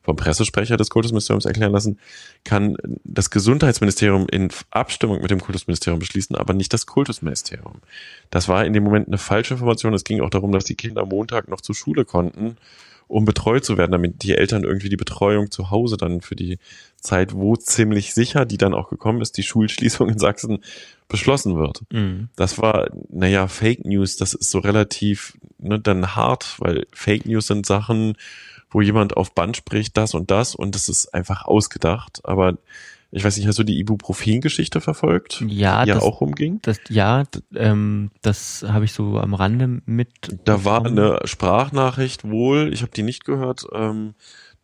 vom Pressesprecher des Kultusministeriums erklären lassen, kann das Gesundheitsministerium in Abstimmung mit dem Kultusministerium beschließen, aber nicht das Kultusministerium. Das war in dem Moment eine falsche Information. Es ging auch darum, dass die Kinder am Montag noch zur Schule konnten, um betreut zu werden, damit die Eltern irgendwie die Betreuung zu Hause dann für die Zeit, wo ziemlich sicher, die dann auch gekommen ist, die Schulschließung in Sachsen beschlossen wird. Mhm. Das war, naja, Fake News, das ist so relativ ne, dann hart, weil Fake News sind Sachen, wo jemand auf Band spricht, das und das und das ist einfach ausgedacht. Aber ich weiß nicht, hast du die Ibuprofen-Geschichte verfolgt? Ja, die das, ja auch umging. Das, ja, ähm, das habe ich so am Rande mit. Da war eine Sprachnachricht wohl, ich habe die nicht gehört, ähm,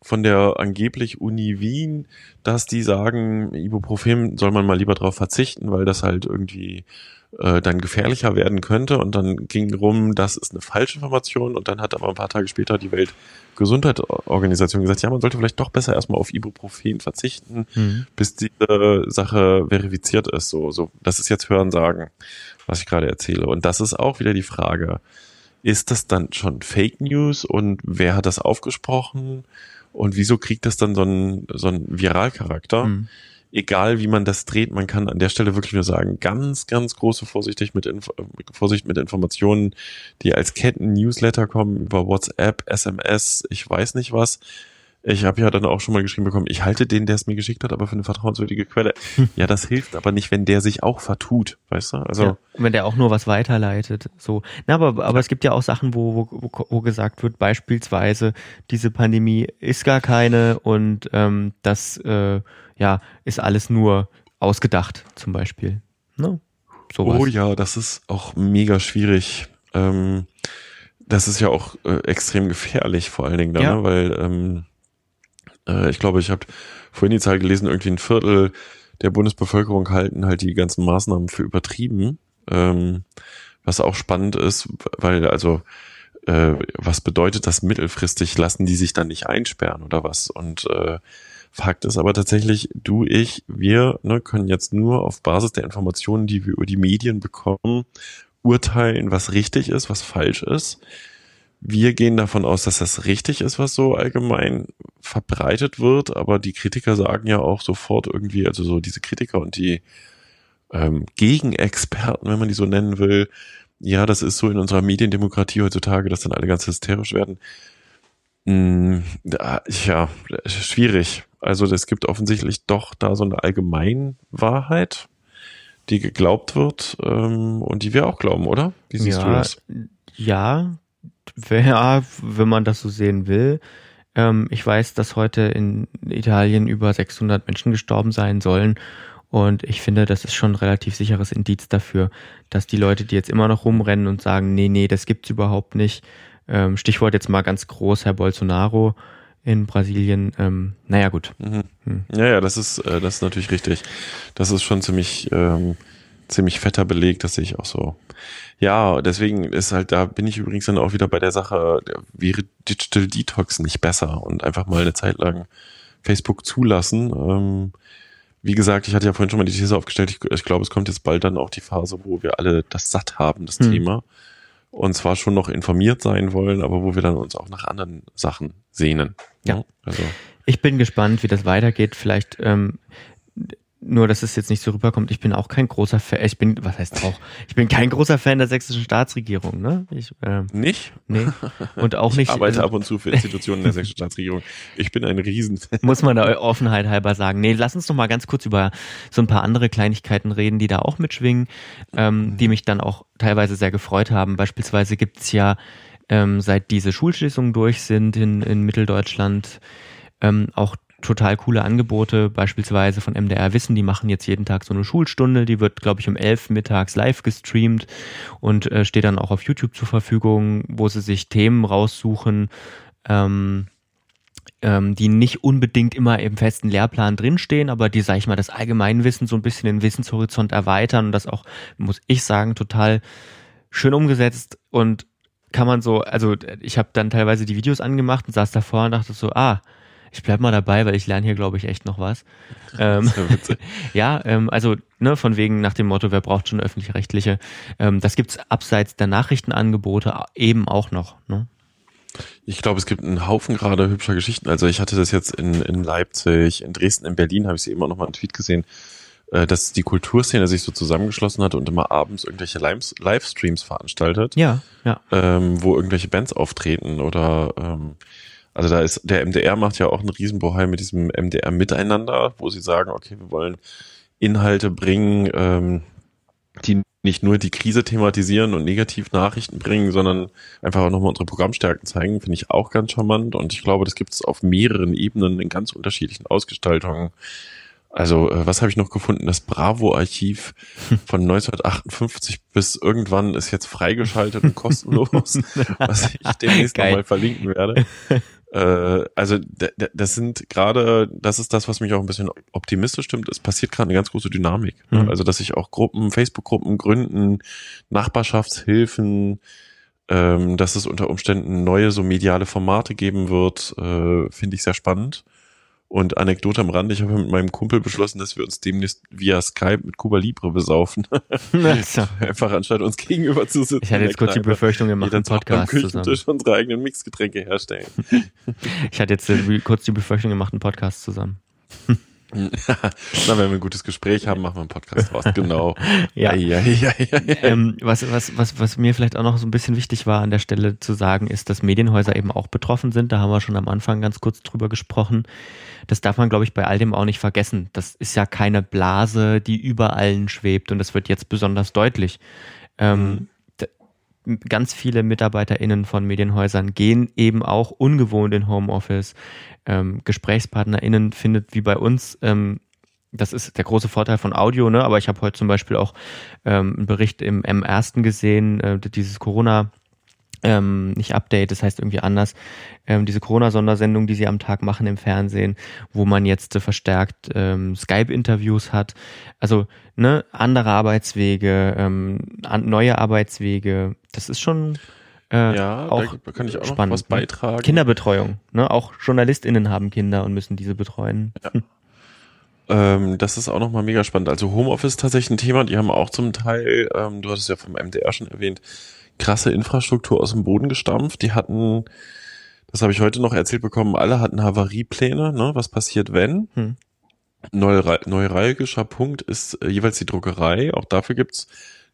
von der angeblich Uni Wien, dass die sagen, Ibuprofen soll man mal lieber drauf verzichten, weil das halt irgendwie äh, dann gefährlicher werden könnte. Und dann ging rum, das ist eine falsche Information. Und dann hat aber ein paar Tage später die Weltgesundheitsorganisation gesagt, ja, man sollte vielleicht doch besser erstmal auf Ibuprofen verzichten, mhm. bis diese Sache verifiziert ist. So, so, das ist jetzt Hören sagen, was ich gerade erzähle. Und das ist auch wieder die Frage. Ist das dann schon Fake News und wer hat das aufgesprochen? Und wieso kriegt das dann so einen, so einen Viralcharakter? Mhm egal wie man das dreht, man kann an der Stelle wirklich nur sagen, ganz, ganz große Vorsichtig mit Inf Vorsicht mit Informationen, die als Ketten-Newsletter kommen über WhatsApp, SMS, ich weiß nicht was. Ich habe ja dann auch schon mal geschrieben bekommen, ich halte den, der es mir geschickt hat, aber für eine vertrauenswürdige Quelle. <laughs> Ja, das hilft aber nicht, wenn der sich auch vertut, weißt du? Also ja, wenn der auch nur was weiterleitet, so. Na, aber aber es gibt ja auch Sachen, wo, wo wo gesagt wird, beispielsweise diese Pandemie ist gar keine und ähm, das äh, ja ist alles nur ausgedacht, zum Beispiel. Ne? Sowas. Oh ja, das ist auch mega schwierig. Ähm, das ist ja auch äh, extrem gefährlich, vor allen Dingen dann, ja. ne? weil ähm, äh, ich glaube, ich habe vorhin die Zahl gelesen, irgendwie ein Viertel der Bundesbevölkerung halten halt die ganzen Maßnahmen für übertrieben. Ähm, was auch spannend ist, weil also äh, was bedeutet das mittelfristig? Lassen die sich dann nicht einsperren oder was? Und äh, Fakt ist aber tatsächlich, du, ich, wir ne, können jetzt nur auf Basis der Informationen, die wir über die Medien bekommen, urteilen, was richtig ist, was falsch ist. Wir gehen davon aus, dass das richtig ist, was so allgemein verbreitet wird, aber die Kritiker sagen ja auch sofort irgendwie, also so diese Kritiker und die ähm, Gegenexperten, wenn man die so nennen will, ja, das ist so in unserer Mediendemokratie heutzutage, dass dann alle ganz hysterisch werden. Hm, ja, schwierig. Also es gibt offensichtlich doch da so eine Allgemeinwahrheit, die geglaubt wird ähm, und die wir auch glauben, oder? Wie siehst ja, du das? Ja, ja, wenn man das so sehen will. Ähm, ich weiß, dass heute in Italien über 600 Menschen gestorben sein sollen und ich finde, das ist schon ein relativ sicheres Indiz dafür, dass die Leute, die jetzt immer noch rumrennen und sagen, nee, nee, das gibt's überhaupt nicht, ähm, Stichwort jetzt mal ganz groß, Herr Bolsonaro in Brasilien, ähm, naja gut. Mhm. Hm. Ja, ja, das ist, äh, das ist natürlich richtig. Das ist schon ziemlich, ähm, ziemlich fetter Beleg, das sehe ich auch so. Ja, deswegen ist halt, da bin ich übrigens dann auch wieder bei der Sache, wäre Digital Detox nicht besser und einfach mal eine Zeit lang Facebook zulassen. Ähm, wie gesagt, ich hatte ja vorhin schon mal die These aufgestellt, ich, ich glaube, es kommt jetzt bald dann auch die Phase, wo wir alle das satt haben, das hm. Thema. Und zwar schon noch informiert sein wollen, aber wo wir dann uns auch nach anderen Sachen sehnen. Ja. Also. Ich bin gespannt, wie das weitergeht. Vielleicht ähm, nur, dass es jetzt nicht so rüberkommt, ich bin auch kein großer Fan, ich bin, was heißt auch, ich bin kein großer Fan der sächsischen Staatsregierung, ne? Ich, äh, nicht? Nee. Und auch nicht. Ich arbeite äh, ab und zu für Institutionen der sächsischen Staatsregierung. Ich bin ein Riesenfan. Muss man da Offenheit halber sagen. Nee, lass uns doch mal ganz kurz über so ein paar andere Kleinigkeiten reden, die da auch mitschwingen, ähm, die mich dann auch teilweise sehr gefreut haben. Beispielsweise gibt's ja, ähm, seit diese Schulschließungen durch sind in, in Mitteldeutschland, ähm, auch total coole Angebote, beispielsweise von MDR Wissen, die machen jetzt jeden Tag so eine Schulstunde, die wird, glaube ich, um elf mittags live gestreamt und äh, steht dann auch auf YouTube zur Verfügung, wo sie sich Themen raussuchen, ähm, ähm, die nicht unbedingt immer im festen Lehrplan drinstehen, aber die, sag ich mal, das Allgemeinwissen so ein bisschen den Wissenshorizont erweitern und das auch, muss ich sagen, total schön umgesetzt und kann man so, also ich habe dann teilweise die Videos angemacht und saß davor und dachte so, ah, ich bleib mal dabei, weil ich lerne hier, glaube ich, echt noch was. <laughs> Ähm, <laughs> ja, ähm, also ne, von wegen nach dem Motto, wer braucht schon öffentlich-rechtliche. Ähm, das gibt's abseits der Nachrichtenangebote eben auch noch. Ne? Ich glaube, es gibt einen Haufen gerade hübscher Geschichten. Also ich hatte das jetzt in, in Leipzig, in Dresden, in Berlin, habe ich sie immer noch mal einen Tweet gesehen, dass die Kulturszene sich so zusammengeschlossen hat und immer abends irgendwelche Livestreams veranstaltet. Ja, ja. Ähm, wo irgendwelche Bands auftreten oder ähm, also da ist, der MDR macht ja auch einen Riesenbohai mit diesem MDR Miteinander, wo sie sagen, okay, wir wollen Inhalte bringen, ähm, die nicht nur die Krise thematisieren und Negativnachrichten bringen, sondern einfach auch nochmal unsere Programmstärken zeigen, finde ich auch ganz charmant. Und ich glaube, das gibt es auf mehreren Ebenen in ganz unterschiedlichen Ausgestaltungen. Also, äh, was habe ich noch gefunden? Das Bravo-Archiv <laughs> von 1958 bis irgendwann ist jetzt freigeschaltet und kostenlos, <laughs> was ich demnächst nochmal verlinken werde. <laughs> Äh, also das sind gerade, das ist das, was mich auch ein bisschen optimistisch stimmt. Es passiert gerade eine ganz große Dynamik. Ne? Mhm. Also dass sich auch Gruppen, Facebook-Gruppen gründen, Nachbarschaftshilfen, ähm, dass es unter Umständen neue so mediale Formate geben wird, äh, finde ich sehr spannend. Und Anekdote am Rand, ich habe mit meinem Kumpel beschlossen, dass wir uns demnächst via Skype mit Cuba Libre besaufen. <laughs> Einfach anstatt uns gegenüber zu sitzen. Ich hatte jetzt kurz die Befürchtung, wir machen einen Podcast zusammen. unsere eigenen Mixgetränke herstellen. <laughs> ich hatte jetzt äh, kurz die Befürchtung, wir machen einen Podcast zusammen. <laughs> Na, wenn wir ein gutes Gespräch haben, machen wir einen Podcast raus. Genau. <laughs> ja. ja, ja, ja ähm, was, was, was, was mir vielleicht auch noch so ein bisschen wichtig war an der Stelle zu sagen, ist, dass Medienhäuser eben auch betroffen sind. Da haben wir schon am Anfang ganz kurz drüber gesprochen. Das darf man, glaube ich, bei all dem auch nicht vergessen. Das ist ja keine Blase, die über allen schwebt und das wird jetzt besonders deutlich. Ähm, mhm ganz viele MitarbeiterInnen von Medienhäusern gehen eben auch ungewohnt in Homeoffice. Ähm, GesprächspartnerInnen findet wie bei uns ähm, das ist der große Vorteil von Audio, ne? Aber ich habe heute zum Beispiel auch ähm, einen Bericht im M1. gesehen, äh, dieses Corona- ähm, nicht Update, das heißt irgendwie anders, ähm, diese Corona-Sondersendung, die sie am Tag machen im Fernsehen, wo man jetzt äh, verstärkt ähm, Skype-Interviews hat. Also ne, andere Arbeitswege, ähm, an, neue Arbeitswege, das ist schon äh, ja, auch da kann ich auch spannend, noch was ne? beitragen. Kinderbetreuung, ne? Auch JournalistInnen haben Kinder und müssen diese betreuen. Ja. Ähm, das ist auch nochmal mega spannend. Also Homeoffice ist tatsächlich ein Thema, die haben auch zum Teil, ähm, du hattest ja vom MDR schon erwähnt, krasse Infrastruktur aus dem Boden gestampft. Die hatten, das habe ich heute noch erzählt bekommen, alle hatten Havariepläne, ne? was passiert, wenn. Hm. Neura neuralgischer Punkt ist äh, jeweils die Druckerei. Auch dafür gibt's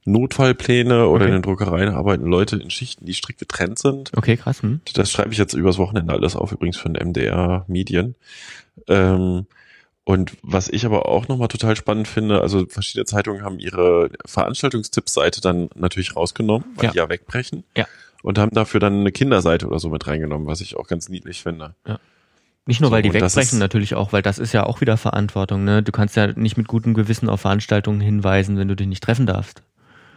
Notfallpläne oder okay. in den Druckereien arbeiten Leute in Schichten, die strikt getrennt sind. Okay, krass. Hm. Das schreibe ich jetzt übers Wochenende alles auf, übrigens von MDR Medien. Ähm, und was ich aber auch nochmal total spannend finde, also verschiedene Zeitungen haben ihre Veranstaltungstippsseite dann natürlich rausgenommen, weil ja. die ja wegbrechen. Ja. Und haben dafür dann eine Kinderseite oder so mit reingenommen, was ich auch ganz niedlich finde. Ja. Nicht nur, weil die wegbrechen, natürlich auch, weil das ist ja auch wieder Verantwortung. Ne? Du kannst ja nicht mit gutem Gewissen auf Veranstaltungen hinweisen, wenn du dich nicht treffen darfst.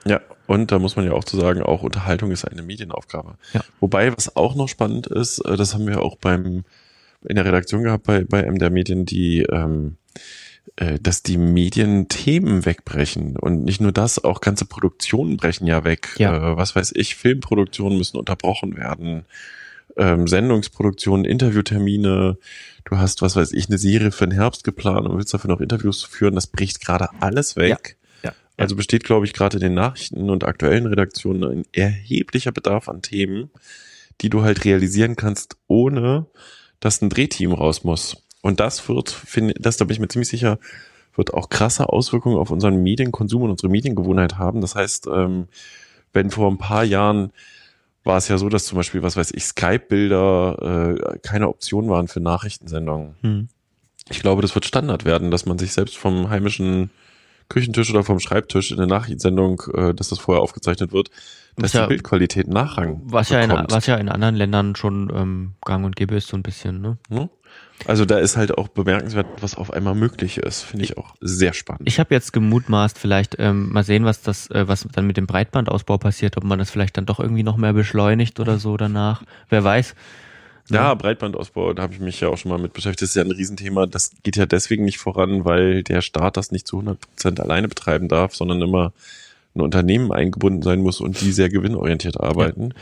Ja, und da muss man ja auch zu sagen, auch Unterhaltung ist eine Medienaufgabe. Ja. Wobei, was auch noch spannend ist, äh, das haben wir auch beim in der Redaktion gehabt bei, bei MDR Medien, die ähm, äh, dass die Medien Themen wegbrechen und nicht nur das, auch ganze Produktionen brechen ja weg. Ja. Äh, was weiß ich, Filmproduktionen müssen unterbrochen werden, ähm, Sendungsproduktionen, Interviewtermine. Du hast, was weiß ich, eine Serie für den Herbst geplant und willst dafür noch Interviews führen. Das bricht gerade alles weg. Ja. Also besteht, glaube ich, gerade in den Nachrichten und aktuellen Redaktionen ein erheblicher Bedarf an Themen, die du halt realisieren kannst, ohne dass ein Drehteam raus muss. Und das wird, finde das, da bin ich mir ziemlich sicher, wird auch krasse Auswirkungen auf unseren Medienkonsum und unsere Mediengewohnheit haben. Das heißt, ähm, wenn vor ein paar Jahren war es ja so, dass zum Beispiel, was weiß ich, Skype-Bilder äh, keine Option waren für Nachrichtensendungen. Hm. Ich glaube, das wird Standard werden, dass man sich selbst vom heimischen Küchentisch oder vom Schreibtisch in der Nachrichtensendung, äh, dass das vorher aufgezeichnet wird, dass die Bildqualität Nachrang was ja, in, was ja in anderen Ländern schon ähm, gang und gäbe ist, so ein bisschen. Ne? Hm? Also da ist halt auch bemerkenswert, was auf einmal möglich ist. Finde ich auch sehr spannend. Ich habe jetzt gemutmaßt, vielleicht ähm, mal sehen, was das, äh, was dann mit dem Breitbandausbau passiert, ob man das vielleicht dann doch irgendwie noch mehr beschleunigt oder so danach. Wer weiß. Ja, ja Breitbandausbau, da habe ich mich ja auch schon mal mit beschäftigt. Das ist ja ein Riesenthema. Das geht ja deswegen nicht voran, weil der Staat das nicht zu 100 Prozent alleine betreiben darf, sondern immer ein Unternehmen eingebunden sein muss und die sehr gewinnorientiert arbeiten.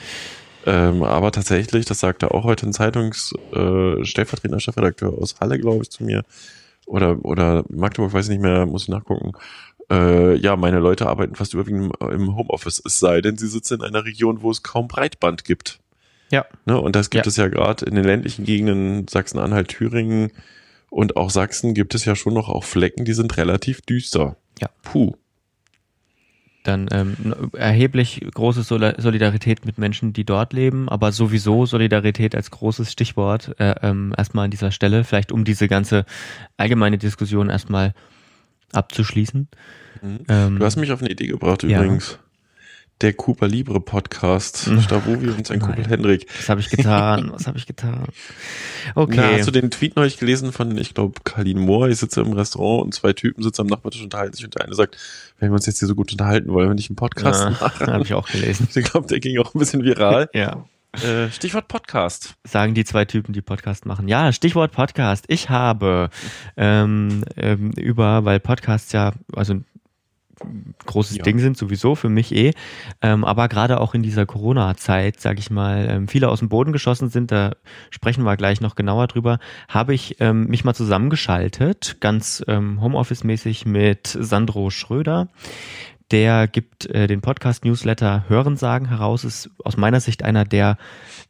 Ja. Ähm, aber tatsächlich, das sagte auch heute ein Zeitungs äh, stellvertretender Chefredakteur aus Halle, glaube ich, zu mir. Oder, oder Magdeburg, weiß ich nicht mehr, muss ich nachgucken. Äh, ja, meine Leute arbeiten fast überwiegend im Homeoffice, es sei denn, sie sitzen in einer Region, wo es kaum Breitband gibt. Ja. Ne? Und das gibt ja. es ja gerade in den ländlichen Gegenden Sachsen-Anhalt, Thüringen und auch Sachsen gibt es ja schon noch auch Flecken, die sind relativ düster. Ja. Puh dann ähm, erheblich große Solidarität mit Menschen, die dort leben, aber sowieso Solidarität als großes Stichwort äh, ähm, erstmal an dieser Stelle, vielleicht um diese ganze allgemeine Diskussion erstmal abzuschließen. Mhm. Ähm, du hast mich auf eine Idee gebracht übrigens. Ja der Cooper Libre Podcast. Stavovi und sein Kumpel Hendrik. Was habe ich getan? <laughs> Was habe ich getan? Okay. Na, hast du den Tweet neulich gelesen von, ich glaube, Karlin Moore? Ich sitze im Restaurant und zwei Typen sitzen am Nachbartisch und unterhalten sich und der eine sagt, wenn wir uns jetzt hier so gut unterhalten, wollen wir nicht einen Podcast ja, <laughs> machen? Habe ich auch gelesen. Ich glaube, der ging auch ein bisschen viral. <laughs> ja. Äh, Stichwort Podcast. Sagen die zwei Typen, die Podcast machen. Ja, Stichwort Podcast. Ich habe ähm, ähm, über, weil Podcasts ja, also großes ja. Ding sind, sowieso für mich eh. Ähm, aber gerade auch in dieser Corona-Zeit, sage ich mal, ähm, viele aus dem Boden geschossen sind, da sprechen wir gleich noch genauer drüber, habe ich ähm, mich mal zusammengeschaltet, ganz ähm, Homeoffice-mäßig mit Sandro Schröder. Der gibt äh, den Podcast-Newsletter Hörensagen heraus, ist aus meiner Sicht einer der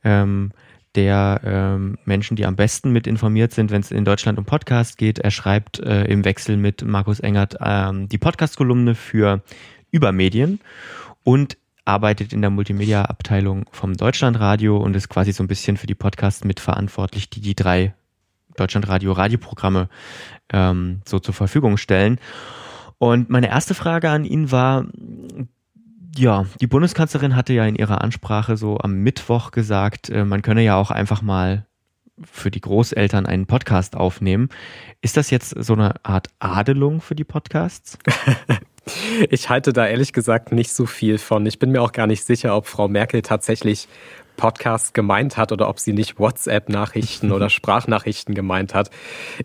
ähm, der ähm, Menschen, die am besten mit informiert sind, wenn es in Deutschland um Podcast geht. Er schreibt äh, im Wechsel mit Markus Engert ähm, die Podcast-Kolumne für Übermedien und arbeitet in der Multimedia-Abteilung vom Deutschlandradio und ist quasi so ein bisschen für die Podcasts mitverantwortlich, die die drei Deutschlandradio-Radioprogramme ähm, so zur Verfügung stellen. Und meine erste Frage an ihn war, ja, die Bundeskanzlerin hatte ja in ihrer Ansprache so am Mittwoch gesagt, äh, man könne ja auch einfach mal für die Großeltern einen Podcast aufnehmen. Ist das jetzt so eine Art Adelung für die Podcasts? <laughs> ich halte da ehrlich gesagt nicht so viel von. Ich bin mir auch gar nicht sicher, ob Frau Merkel tatsächlich Podcast gemeint hat oder ob sie nicht WhatsApp-Nachrichten oder <laughs> Sprachnachrichten gemeint hat.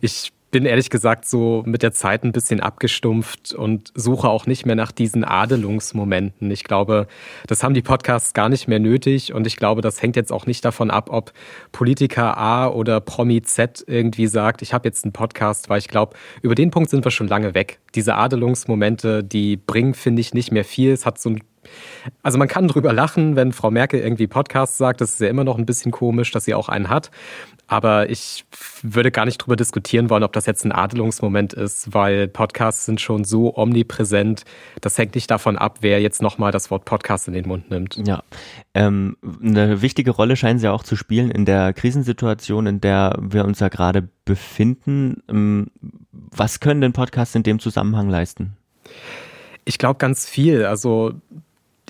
Ich bin ehrlich gesagt so mit der Zeit ein bisschen abgestumpft und suche auch nicht mehr nach diesen Adelungsmomenten. Ich glaube, das haben die Podcasts gar nicht mehr nötig und ich glaube, das hängt jetzt auch nicht davon ab, ob Politiker A oder Promi Z irgendwie sagt, ich habe jetzt einen Podcast, weil ich glaube, über den Punkt sind wir schon lange weg. Diese Adelungsmomente, die bringen, finde ich, nicht mehr viel. Es hat so ein also man kann drüber lachen, wenn Frau Merkel irgendwie Podcasts sagt. Das ist ja immer noch ein bisschen komisch, dass sie auch einen hat. Aber ich würde gar nicht drüber diskutieren wollen, ob das jetzt ein Adelungsmoment ist, weil Podcasts sind schon so omnipräsent. Das hängt nicht davon ab, wer jetzt nochmal das Wort Podcast in den Mund nimmt. Ja, ähm, eine wichtige Rolle scheinen sie auch zu spielen in der Krisensituation, in der wir uns ja gerade befinden. Ähm, was können denn Podcasts in dem Zusammenhang leisten? Ich glaube ganz viel. Also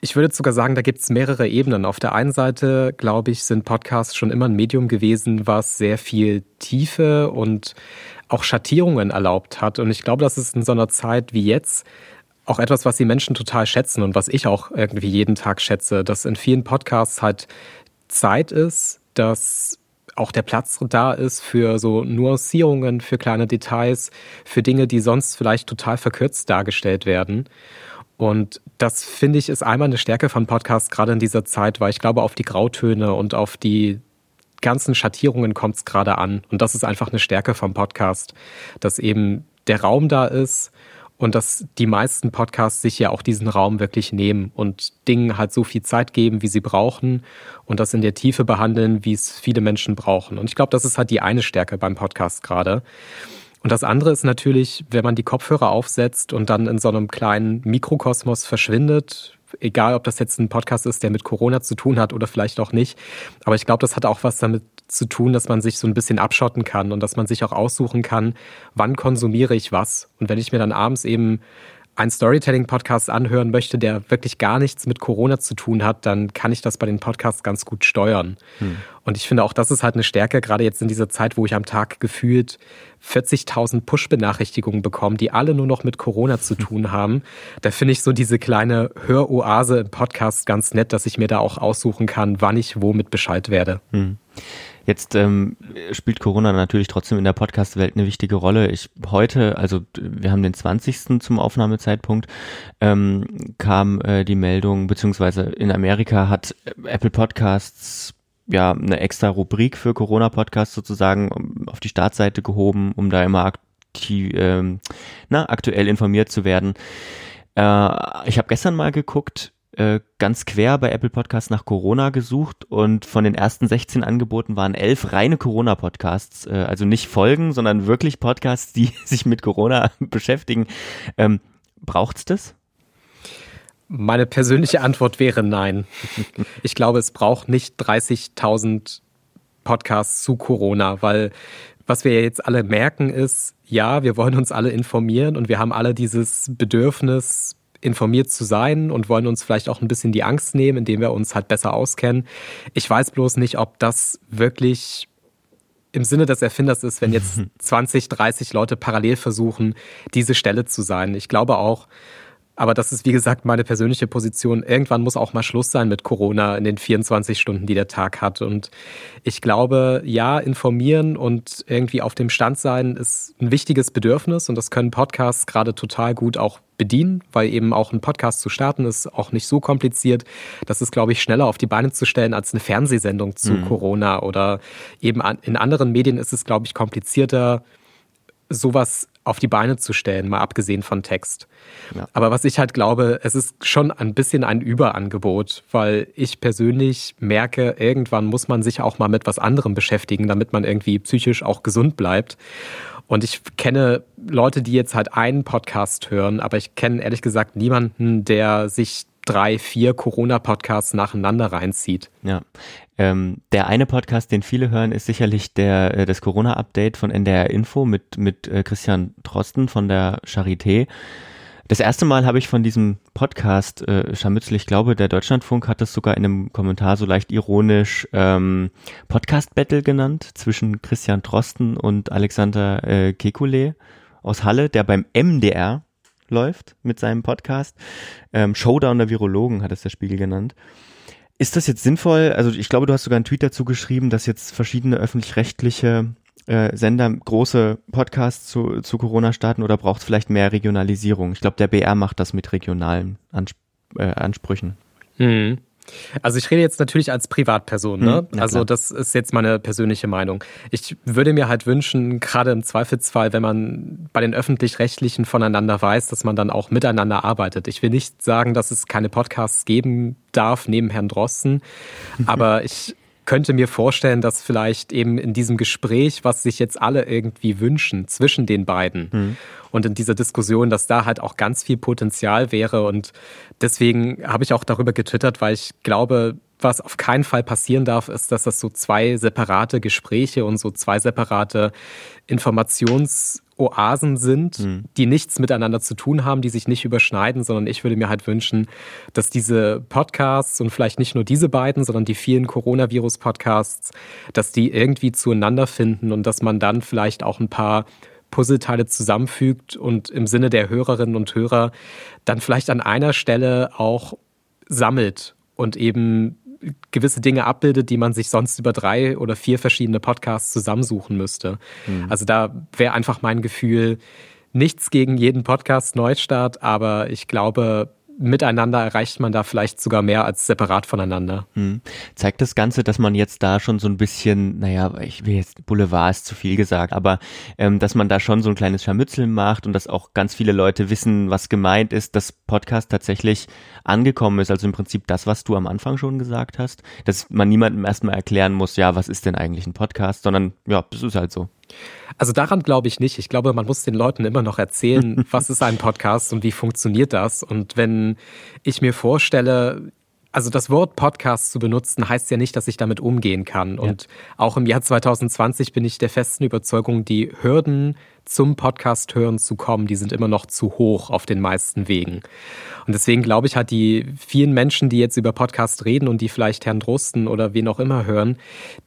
ich würde sogar sagen, da gibt es mehrere Ebenen. Auf der einen Seite, glaube ich, sind Podcasts schon immer ein Medium gewesen, was sehr viel Tiefe und auch Schattierungen erlaubt hat. Und ich glaube, das ist in so einer Zeit wie jetzt auch etwas, was die Menschen total schätzen und was ich auch irgendwie jeden Tag schätze, dass in vielen Podcasts halt Zeit ist, dass auch der Platz da ist für so Nuancierungen, für kleine Details, für Dinge, die sonst vielleicht total verkürzt dargestellt werden. Und das finde ich ist einmal eine Stärke von Podcasts, gerade in dieser Zeit, weil ich glaube, auf die Grautöne und auf die ganzen Schattierungen kommt es gerade an. Und das ist einfach eine Stärke vom Podcast, dass eben der Raum da ist und dass die meisten Podcasts sich ja auch diesen Raum wirklich nehmen und Dingen halt so viel Zeit geben, wie sie brauchen und das in der Tiefe behandeln, wie es viele Menschen brauchen. Und ich glaube, das ist halt die eine Stärke beim Podcast gerade. Und das andere ist natürlich, wenn man die Kopfhörer aufsetzt und dann in so einem kleinen Mikrokosmos verschwindet, egal ob das jetzt ein Podcast ist, der mit Corona zu tun hat oder vielleicht auch nicht. Aber ich glaube, das hat auch was damit zu tun, dass man sich so ein bisschen abschotten kann und dass man sich auch aussuchen kann, wann konsumiere ich was. Und wenn ich mir dann abends eben einen Storytelling-Podcast anhören möchte, der wirklich gar nichts mit Corona zu tun hat, dann kann ich das bei den Podcasts ganz gut steuern. Hm. Und ich finde auch, das ist halt eine Stärke, gerade jetzt in dieser Zeit, wo ich am Tag gefühlt 40.000 Push-Benachrichtigungen bekomme, die alle nur noch mit Corona zu tun haben. Da finde ich so diese kleine Höroase im Podcast ganz nett, dass ich mir da auch aussuchen kann, wann ich womit Bescheid werde. Hm. Jetzt ähm, spielt Corona natürlich trotzdem in der Podcast-Welt eine wichtige Rolle. Ich heute, also wir haben den 20. zum Aufnahmezeitpunkt, ähm, kam äh, die Meldung, beziehungsweise in Amerika hat Apple Podcasts ja eine extra Rubrik für Corona-Podcasts sozusagen auf die Startseite gehoben, um da immer aktiv, ähm, na, aktuell informiert zu werden. Äh, ich habe gestern mal geguckt, äh, ganz quer bei Apple Podcasts nach Corona gesucht und von den ersten 16 Angeboten waren elf reine Corona-Podcasts, äh, also nicht Folgen, sondern wirklich Podcasts, die <laughs> sich mit Corona <laughs> beschäftigen. Ähm, braucht's das? Meine persönliche Antwort wäre nein. Ich glaube, es braucht nicht 30.000 Podcasts zu Corona, weil was wir jetzt alle merken ist, ja, wir wollen uns alle informieren und wir haben alle dieses Bedürfnis, informiert zu sein und wollen uns vielleicht auch ein bisschen die Angst nehmen, indem wir uns halt besser auskennen. Ich weiß bloß nicht, ob das wirklich im Sinne des Erfinders ist, wenn jetzt <laughs> 20, 30 Leute parallel versuchen, diese Stelle zu sein. Ich glaube auch, aber das ist, wie gesagt, meine persönliche Position. Irgendwann muss auch mal Schluss sein mit Corona in den 24 Stunden, die der Tag hat. Und ich glaube, ja, informieren und irgendwie auf dem Stand sein ist ein wichtiges Bedürfnis. Und das können Podcasts gerade total gut auch bedienen, weil eben auch ein Podcast zu starten ist auch nicht so kompliziert. Das ist, glaube ich, schneller auf die Beine zu stellen als eine Fernsehsendung zu mhm. Corona. Oder eben in anderen Medien ist es, glaube ich, komplizierter, sowas auf die Beine zu stellen, mal abgesehen von Text. Ja. Aber was ich halt glaube, es ist schon ein bisschen ein Überangebot, weil ich persönlich merke, irgendwann muss man sich auch mal mit was anderem beschäftigen, damit man irgendwie psychisch auch gesund bleibt. Und ich kenne Leute, die jetzt halt einen Podcast hören, aber ich kenne ehrlich gesagt niemanden, der sich drei, vier Corona-Podcasts nacheinander reinzieht. Ja. Ähm, der eine Podcast, den viele hören, ist sicherlich der äh, das Corona-Update von NDR Info mit, mit äh, Christian Drosten von der Charité. Das erste Mal habe ich von diesem Podcast äh, Scharmützel, ich glaube, der Deutschlandfunk hat es sogar in einem Kommentar so leicht ironisch ähm, Podcast Battle genannt zwischen Christian Drosten und Alexander äh, Kekulé aus Halle, der beim MDR läuft mit seinem Podcast. Ähm, Showdown der Virologen hat es der Spiegel genannt. Ist das jetzt sinnvoll? Also ich glaube, du hast sogar einen Tweet dazu geschrieben, dass jetzt verschiedene öffentlich-rechtliche äh, Sender große Podcasts zu, zu Corona starten oder braucht es vielleicht mehr Regionalisierung? Ich glaube, der BR macht das mit regionalen Ansp äh, Ansprüchen. Mhm. Also ich rede jetzt natürlich als Privatperson, ne? Hm, also das ist jetzt meine persönliche Meinung. Ich würde mir halt wünschen, gerade im Zweifelsfall, wenn man bei den öffentlich-rechtlichen voneinander weiß, dass man dann auch miteinander arbeitet. Ich will nicht sagen, dass es keine Podcasts geben darf neben Herrn Drosten, <laughs> aber ich könnte mir vorstellen, dass vielleicht eben in diesem Gespräch, was sich jetzt alle irgendwie wünschen zwischen den beiden mhm. und in dieser Diskussion, dass da halt auch ganz viel Potenzial wäre. Und deswegen habe ich auch darüber getwittert, weil ich glaube, was auf keinen Fall passieren darf, ist, dass das so zwei separate Gespräche und so zwei separate Informationsoasen sind, mhm. die nichts miteinander zu tun haben, die sich nicht überschneiden, sondern ich würde mir halt wünschen, dass diese Podcasts und vielleicht nicht nur diese beiden, sondern die vielen Coronavirus-Podcasts, dass die irgendwie zueinander finden und dass man dann vielleicht auch ein paar Puzzleteile zusammenfügt und im Sinne der Hörerinnen und Hörer dann vielleicht an einer Stelle auch sammelt und eben gewisse Dinge abbildet, die man sich sonst über drei oder vier verschiedene Podcasts zusammensuchen müsste. Mhm. Also da wäre einfach mein Gefühl, nichts gegen jeden Podcast Neustart, aber ich glaube, miteinander erreicht man da vielleicht sogar mehr als separat voneinander. Hm. Zeigt das Ganze, dass man jetzt da schon so ein bisschen, naja, ich will jetzt, Boulevard ist zu viel gesagt, aber ähm, dass man da schon so ein kleines Scharmützel macht und dass auch ganz viele Leute wissen, was gemeint ist, dass Podcast tatsächlich angekommen ist. Also im Prinzip das, was du am Anfang schon gesagt hast, dass man niemandem erstmal erklären muss, ja, was ist denn eigentlich ein Podcast, sondern ja, das ist halt so. Also daran glaube ich nicht. Ich glaube, man muss den Leuten immer noch erzählen, <laughs> was ist ein Podcast und wie funktioniert das. Und wenn ich mir vorstelle, also das Wort Podcast zu benutzen, heißt ja nicht, dass ich damit umgehen kann. Und ja. auch im Jahr 2020 bin ich der festen Überzeugung, die Hürden zum Podcast hören zu kommen, die sind immer noch zu hoch auf den meisten Wegen. Und deswegen glaube ich halt, die vielen Menschen, die jetzt über Podcast reden und die vielleicht Herrn Drosten oder wen auch immer hören,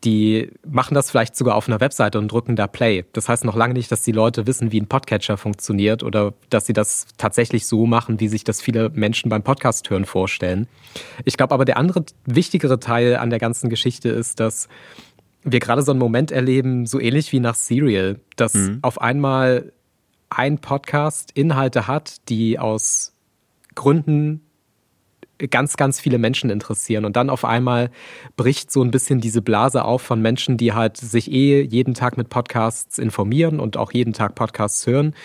die machen das vielleicht sogar auf einer Webseite und drücken da Play. Das heißt noch lange nicht, dass die Leute wissen, wie ein Podcatcher funktioniert oder dass sie das tatsächlich so machen, wie sich das viele Menschen beim Podcast hören vorstellen. Ich glaube aber, der andere wichtigere Teil an der ganzen Geschichte ist, dass wir gerade so einen Moment erleben, so ähnlich wie nach Serial, dass mhm. auf einmal ein Podcast Inhalte hat, die aus Gründen ganz, ganz viele Menschen interessieren. Und dann auf einmal bricht so ein bisschen diese Blase auf von Menschen, die halt sich eh jeden Tag mit Podcasts informieren und auch jeden Tag Podcasts hören.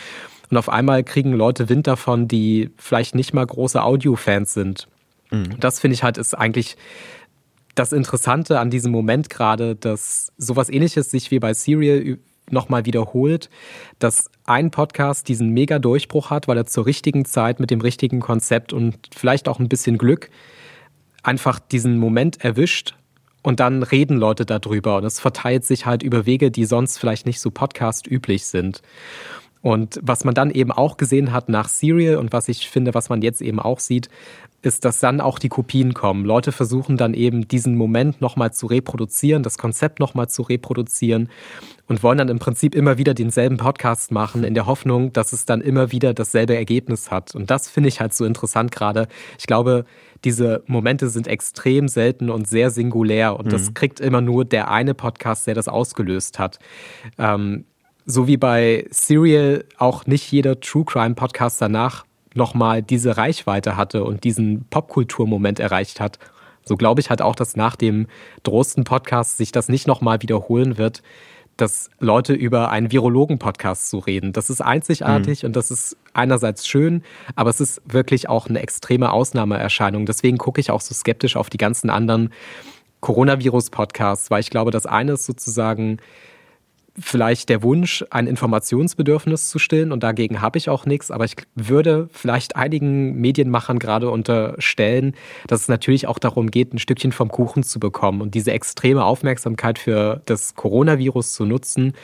Und auf einmal kriegen Leute Wind davon, die vielleicht nicht mal große Audio-Fans sind. Mhm. Das finde ich halt ist eigentlich das Interessante an diesem Moment gerade, dass sowas ähnliches sich wie bei Serial nochmal wiederholt, dass ein Podcast diesen mega Durchbruch hat, weil er zur richtigen Zeit mit dem richtigen Konzept und vielleicht auch ein bisschen Glück einfach diesen Moment erwischt und dann reden Leute darüber und es verteilt sich halt über Wege, die sonst vielleicht nicht so Podcast üblich sind. Und was man dann eben auch gesehen hat nach Serial und was ich finde, was man jetzt eben auch sieht, ist, dass dann auch die Kopien kommen. Leute versuchen dann eben diesen Moment nochmal zu reproduzieren, das Konzept nochmal zu reproduzieren und wollen dann im Prinzip immer wieder denselben Podcast machen, in der Hoffnung, dass es dann immer wieder dasselbe Ergebnis hat. Und das finde ich halt so interessant gerade. Ich glaube, diese Momente sind extrem selten und sehr singulär und mhm. das kriegt immer nur der eine Podcast, der das ausgelöst hat. Ähm, so wie bei Serial auch nicht jeder True Crime Podcast danach nochmal diese Reichweite hatte und diesen Popkulturmoment erreicht hat. So glaube ich halt auch, dass nach dem Drosten-Podcast sich das nicht nochmal wiederholen wird, dass Leute über einen Virologen-Podcast zu reden. Das ist einzigartig mhm. und das ist einerseits schön, aber es ist wirklich auch eine extreme Ausnahmeerscheinung. Deswegen gucke ich auch so skeptisch auf die ganzen anderen Coronavirus-Podcasts, weil ich glaube, das eine ist sozusagen vielleicht der Wunsch, ein Informationsbedürfnis zu stillen und dagegen habe ich auch nichts, aber ich würde vielleicht einigen Medienmachern gerade unterstellen, dass es natürlich auch darum geht, ein Stückchen vom Kuchen zu bekommen und diese extreme Aufmerksamkeit für das Coronavirus zu nutzen,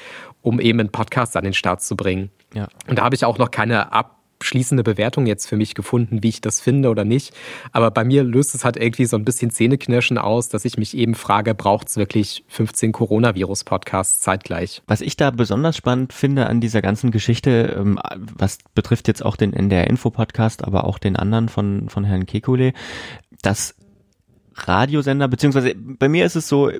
um eben einen Podcast an den Start zu bringen. Ja. Und da habe ich auch noch keine Ab abschließende Bewertung jetzt für mich gefunden, wie ich das finde oder nicht. Aber bei mir löst es halt irgendwie so ein bisschen Zähneknirschen aus, dass ich mich eben frage, braucht es wirklich 15 Coronavirus-Podcasts zeitgleich? Was ich da besonders spannend finde an dieser ganzen Geschichte, ähm, was betrifft jetzt auch den NDR-Info-Podcast, aber auch den anderen von, von Herrn Kekulé, dass Radiosender, beziehungsweise bei mir ist es so,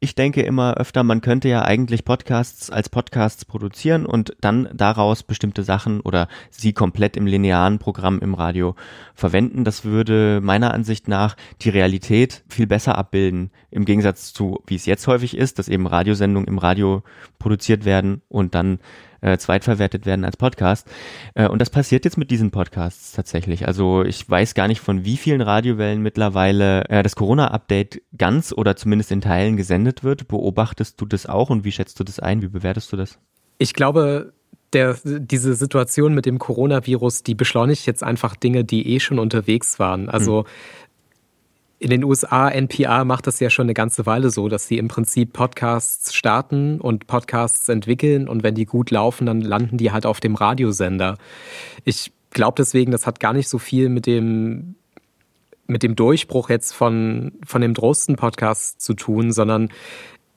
ich denke immer öfter, man könnte ja eigentlich Podcasts als Podcasts produzieren und dann daraus bestimmte Sachen oder sie komplett im linearen Programm im Radio verwenden. Das würde meiner Ansicht nach die Realität viel besser abbilden, im Gegensatz zu, wie es jetzt häufig ist, dass eben Radiosendungen im Radio produziert werden und dann äh, zweitverwertet werden als Podcast. Äh, und das passiert jetzt mit diesen Podcasts tatsächlich. Also ich weiß gar nicht, von wie vielen Radiowellen mittlerweile äh, das Corona-Update ganz oder zumindest in Teilen gesendet wird. Beobachtest du das auch und wie schätzt du das ein? Wie bewertest du das? Ich glaube, der, diese Situation mit dem Coronavirus, die beschleunigt jetzt einfach Dinge, die eh schon unterwegs waren. Also hm in den USA, NPR macht das ja schon eine ganze Weile so, dass sie im Prinzip Podcasts starten und Podcasts entwickeln und wenn die gut laufen, dann landen die halt auf dem Radiosender. Ich glaube deswegen, das hat gar nicht so viel mit dem mit dem Durchbruch jetzt von, von dem Drosten-Podcast zu tun, sondern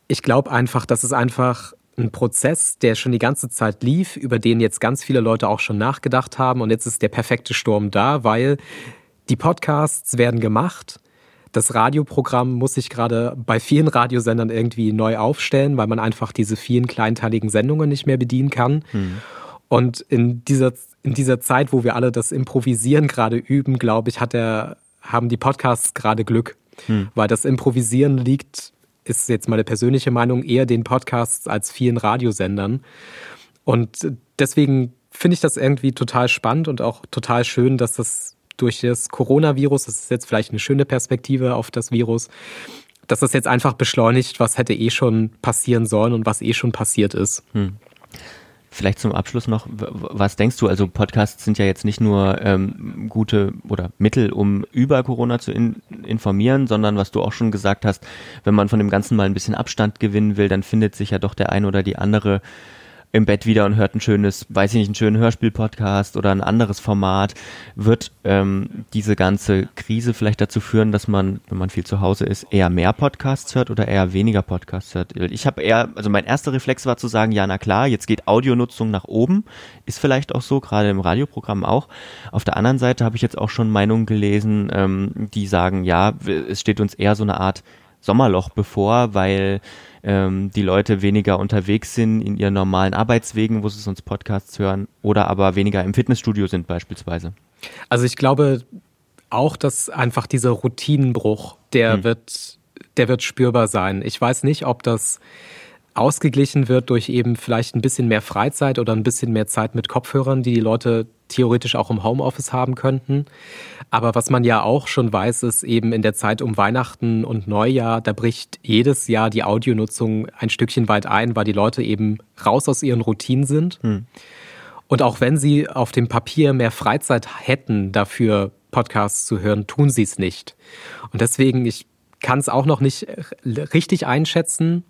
ich glaube einfach, dass es einfach ein Prozess, der schon die ganze Zeit lief, über den jetzt ganz viele Leute auch schon nachgedacht haben und jetzt ist der perfekte Sturm da, weil die Podcasts werden gemacht das Radioprogramm muss sich gerade bei vielen Radiosendern irgendwie neu aufstellen, weil man einfach diese vielen kleinteiligen Sendungen nicht mehr bedienen kann. Hm. Und in dieser, in dieser Zeit, wo wir alle das Improvisieren gerade üben, glaube ich, hat der, haben die Podcasts gerade Glück. Hm. Weil das Improvisieren liegt, ist jetzt meine persönliche Meinung, eher den Podcasts als vielen Radiosendern. Und deswegen finde ich das irgendwie total spannend und auch total schön, dass das durch das Coronavirus, das ist jetzt vielleicht eine schöne Perspektive auf das Virus, dass das jetzt einfach beschleunigt, was hätte eh schon passieren sollen und was eh schon passiert ist. Hm. Vielleicht zum Abschluss noch, was denkst du? Also Podcasts sind ja jetzt nicht nur ähm, gute oder Mittel, um über Corona zu in, informieren, sondern was du auch schon gesagt hast, wenn man von dem Ganzen mal ein bisschen Abstand gewinnen will, dann findet sich ja doch der ein oder die andere im Bett wieder und hört ein schönes, weiß ich nicht, einen schönen Hörspiel-Podcast oder ein anderes Format, wird ähm, diese ganze Krise vielleicht dazu führen, dass man, wenn man viel zu Hause ist, eher mehr Podcasts hört oder eher weniger Podcasts hört? Ich habe eher, also mein erster Reflex war zu sagen, ja, na klar, jetzt geht Audionutzung nach oben, ist vielleicht auch so, gerade im Radioprogramm auch. Auf der anderen Seite habe ich jetzt auch schon Meinungen gelesen, ähm, die sagen, ja, es steht uns eher so eine Art Sommerloch bevor, weil ähm, die Leute weniger unterwegs sind in ihren normalen Arbeitswegen, wo sie sonst Podcasts hören, oder aber weniger im Fitnessstudio sind beispielsweise. Also ich glaube auch, dass einfach dieser Routinenbruch, der hm. wird, der wird spürbar sein. Ich weiß nicht, ob das ausgeglichen wird durch eben vielleicht ein bisschen mehr Freizeit oder ein bisschen mehr Zeit mit Kopfhörern, die die Leute theoretisch auch im Homeoffice haben könnten. Aber was man ja auch schon weiß, ist eben in der Zeit um Weihnachten und Neujahr, da bricht jedes Jahr die Audionutzung ein Stückchen weit ein, weil die Leute eben raus aus ihren Routinen sind. Hm. Und auch wenn sie auf dem Papier mehr Freizeit hätten, dafür Podcasts zu hören, tun sie es nicht. Und deswegen, ich kann es auch noch nicht richtig einschätzen.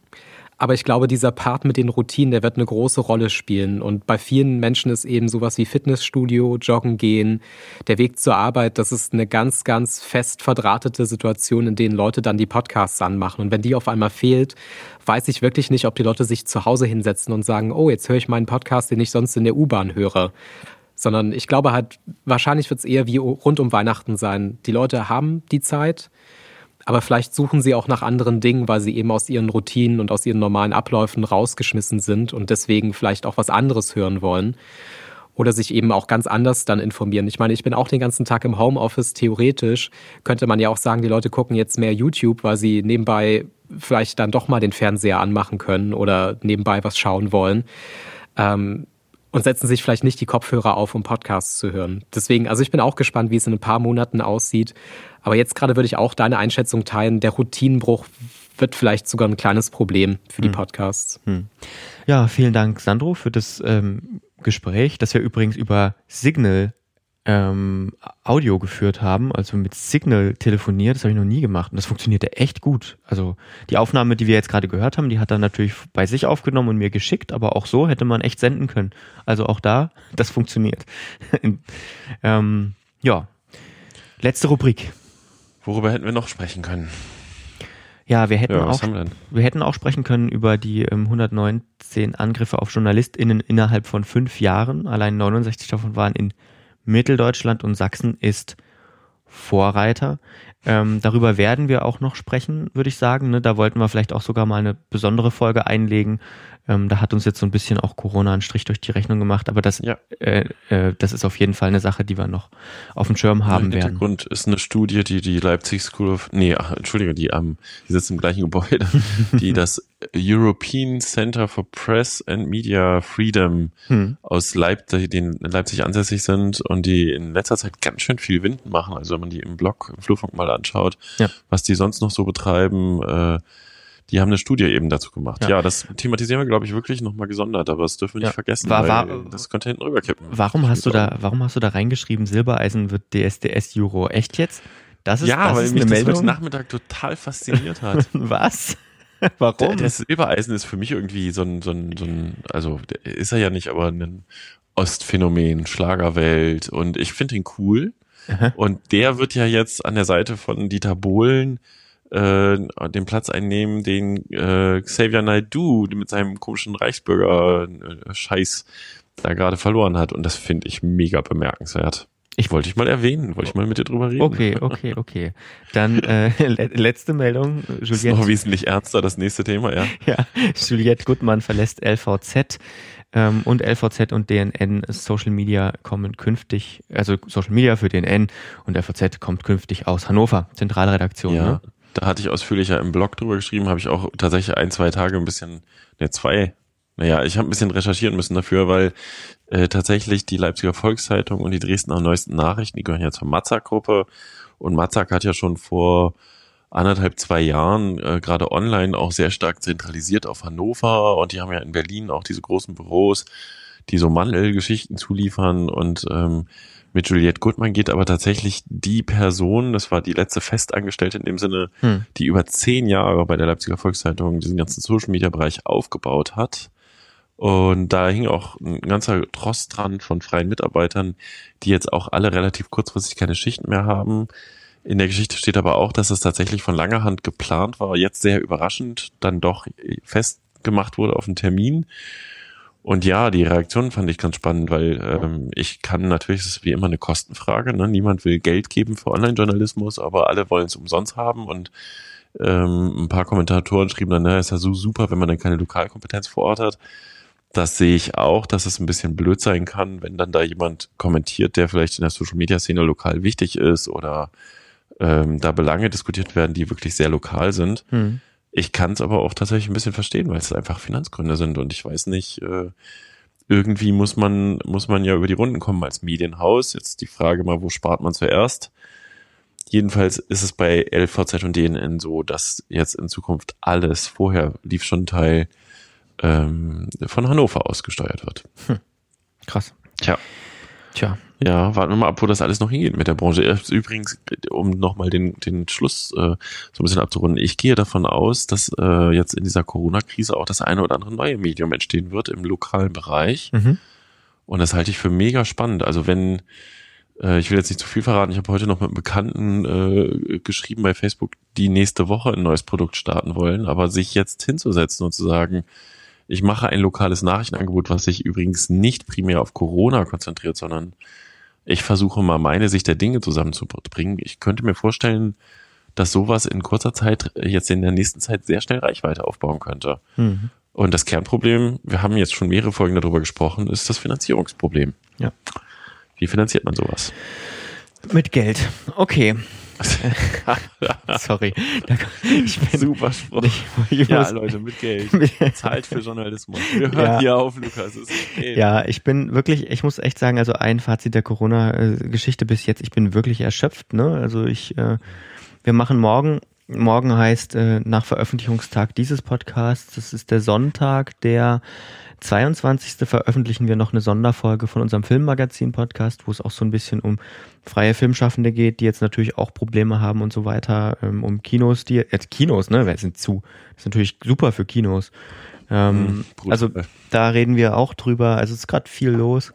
Aber ich glaube, dieser Part mit den Routinen, der wird eine große Rolle spielen. Und bei vielen Menschen ist eben sowas wie Fitnessstudio, Joggen gehen, der Weg zur Arbeit, das ist eine ganz, ganz fest verdrahtete Situation, in denen Leute dann die Podcasts anmachen. Und wenn die auf einmal fehlt, weiß ich wirklich nicht, ob die Leute sich zu Hause hinsetzen und sagen, oh, jetzt höre ich meinen Podcast, den ich sonst in der U-Bahn höre sondern ich glaube halt, wahrscheinlich wird es eher wie rund um Weihnachten sein. Die Leute haben die Zeit, aber vielleicht suchen sie auch nach anderen Dingen, weil sie eben aus ihren Routinen und aus ihren normalen Abläufen rausgeschmissen sind und deswegen vielleicht auch was anderes hören wollen. Oder sich eben auch ganz anders dann informieren. Ich meine, ich bin auch den ganzen Tag im Homeoffice. Theoretisch könnte man ja auch sagen, die Leute gucken jetzt mehr YouTube, weil sie nebenbei vielleicht dann doch mal den Fernseher anmachen können oder nebenbei was schauen wollen. Ähm, und setzen sich vielleicht nicht die Kopfhörer auf, um Podcasts zu hören. Deswegen, also ich bin auch gespannt, wie es in ein paar Monaten aussieht. Aber jetzt gerade würde ich auch deine Einschätzung teilen. Der Routinenbruch wird vielleicht sogar ein kleines Problem für die hm. Podcasts. Hm. Ja, vielen Dank, Sandro, für das ähm, Gespräch, das wir übrigens über Signal ähm, Audio geführt haben, also mit Signal telefoniert. Das habe ich noch nie gemacht und das funktionierte echt gut. Also die Aufnahme, die wir jetzt gerade gehört haben, die hat er natürlich bei sich aufgenommen und mir geschickt, aber auch so hätte man echt senden können. Also auch da, <laughs> das funktioniert. <laughs> ähm, ja, letzte Rubrik. Worüber hätten wir noch sprechen können? Ja, wir hätten, ja, auch, wir, wir, hätten auch sprechen können über die ähm, 119 Angriffe auf JournalistInnen innerhalb von fünf Jahren. Allein 69 davon waren in Mitteldeutschland und Sachsen ist Vorreiter. Ähm, darüber werden wir auch noch sprechen, würde ich sagen. Ne? Da wollten wir vielleicht auch sogar mal eine besondere Folge einlegen, ähm, da hat uns jetzt so ein bisschen auch Corona einen Strich durch die Rechnung gemacht, aber das, ja. äh, äh, das ist auf jeden Fall eine Sache, die wir noch auf dem Schirm haben Im werden. Hintergrund ist eine Studie, die die Leipzig School of, nee, ach, Entschuldige, die am, ähm, die sitzt im gleichen Gebäude, <laughs> die das European Center for Press and Media Freedom hm. aus Leipzig, die in Leipzig ansässig sind und die in letzter Zeit ganz schön viel Wind machen. Also wenn man die im Blog, im Flurfunk mal anschaut, ja. was die sonst noch so betreiben, äh, die haben eine Studie eben dazu gemacht. Ja, ja das thematisieren wir, glaube ich, wirklich nochmal gesondert, aber das dürfen wir ja. nicht vergessen, war, war, das könnte hinten rüberkippen. Warum hast du da, warum hast du da reingeschrieben, Silbereisen wird DSDS Euro? Echt jetzt? Das ist, ja, das weil ist mich eine das Meldung? heute Nachmittag total fasziniert hat. <laughs> Was? <laughs> Warum? Der Silbereisen ist für mich irgendwie so ein, so ein, so ein, also ist er ja nicht, aber ein Ostphänomen, Schlagerwelt und ich finde ihn cool. Aha. Und der wird ja jetzt an der Seite von Dieter Bohlen äh, den Platz einnehmen, den äh, Xavier Naidoo mit seinem komischen Reichsbürger-Scheiß da gerade verloren hat. Und das finde ich mega bemerkenswert. Ich wollte dich mal erwähnen, wollte ich mal mit dir drüber reden. Okay, okay, okay. Dann äh, <laughs> letzte Meldung. Juliette, das ist noch wesentlich ernster, das nächste Thema, ja. <laughs> Ja, Juliette Gutmann verlässt LVZ ähm, und LVZ und DNN Social Media kommen künftig, also Social Media für DNN und LVZ kommt künftig aus Hannover, Zentralredaktion. Ja, ne? Da hatte ich ausführlicher im Blog drüber geschrieben, habe ich auch tatsächlich ein, zwei Tage ein bisschen, ne, zwei, naja, ich habe ein bisschen recherchieren müssen dafür, weil äh, tatsächlich die Leipziger Volkszeitung und die Dresdner Neuesten Nachrichten, die gehören ja zur Matzak-Gruppe und Matzak hat ja schon vor anderthalb, zwei Jahren äh, gerade online auch sehr stark zentralisiert auf Hannover. Und die haben ja in Berlin auch diese großen Büros, die so Mandelgeschichten zuliefern. Und ähm, mit Juliette Goodman geht aber tatsächlich die Person, das war die letzte Festangestellte in dem Sinne, hm. die über zehn Jahre bei der Leipziger Volkszeitung diesen ganzen Social Media Bereich aufgebaut hat. Und da hing auch ein ganzer Tross dran von freien Mitarbeitern, die jetzt auch alle relativ kurzfristig keine Schichten mehr haben. In der Geschichte steht aber auch, dass es tatsächlich von langer Hand geplant war, jetzt sehr überraschend dann doch festgemacht wurde auf einen Termin. Und ja, die Reaktion fand ich ganz spannend, weil ähm, ich kann natürlich, es ist wie immer eine Kostenfrage, ne? niemand will Geld geben für Online-Journalismus, aber alle wollen es umsonst haben und ähm, ein paar Kommentatoren schrieben dann, na, ist ja so super, wenn man dann keine Lokalkompetenz vor Ort hat. Das sehe ich auch, dass es ein bisschen blöd sein kann, wenn dann da jemand kommentiert, der vielleicht in der Social-Media-Szene lokal wichtig ist oder ähm, da Belange diskutiert werden, die wirklich sehr lokal sind. Hm. Ich kann es aber auch tatsächlich ein bisschen verstehen, weil es einfach Finanzgründe sind und ich weiß nicht, äh, irgendwie muss man, muss man ja über die Runden kommen als Medienhaus. Jetzt die Frage mal, wo spart man zuerst? Jedenfalls ist es bei LVZ und DNN so, dass jetzt in Zukunft alles, vorher lief schon ein Teil, ähm, von Hannover ausgesteuert wird. Hm. Krass. Tja. Tja, ja, warten wir mal ab, wo das alles noch hingeht mit der Branche. Übrigens, um nochmal den, den Schluss äh, so ein bisschen abzurunden, ich gehe davon aus, dass äh, jetzt in dieser Corona-Krise auch das eine oder andere neue Medium entstehen wird im lokalen Bereich. Mhm. Und das halte ich für mega spannend. Also wenn, äh, ich will jetzt nicht zu viel verraten, ich habe heute noch mit einem Bekannten äh, geschrieben bei Facebook, die nächste Woche ein neues Produkt starten wollen, aber sich jetzt hinzusetzen und zu sagen, ich mache ein lokales Nachrichtenangebot, was sich übrigens nicht primär auf Corona konzentriert, sondern ich versuche mal meine Sicht der Dinge zusammenzubringen. Ich könnte mir vorstellen, dass sowas in kurzer Zeit, jetzt in der nächsten Zeit sehr schnell Reichweite aufbauen könnte. Mhm. Und das Kernproblem, wir haben jetzt schon mehrere Folgen darüber gesprochen, ist das Finanzierungsproblem. Ja. Wie finanziert man sowas? Mit Geld. Okay. <laughs> Sorry. Ich bin, Super Spruch. Ich, ja, Leute, mit Geld. <laughs> Zahlt für Journalismus. Wir hören ja. hier auf, Lukas. Ja, ich bin wirklich, ich muss echt sagen, also ein Fazit der Corona-Geschichte bis jetzt, ich bin wirklich erschöpft. Ne? Also ich, äh, wir machen morgen morgen heißt äh, nach Veröffentlichungstag dieses Podcasts, das ist der Sonntag, der 22. veröffentlichen wir noch eine Sonderfolge von unserem Filmmagazin-Podcast, wo es auch so ein bisschen um freie Filmschaffende geht, die jetzt natürlich auch Probleme haben und so weiter, ähm, um Kinos, die, jetzt Kinos, ne, wir sind zu. Das ist natürlich super für Kinos. Ähm, mhm, also da reden wir auch drüber, also es ist gerade viel los.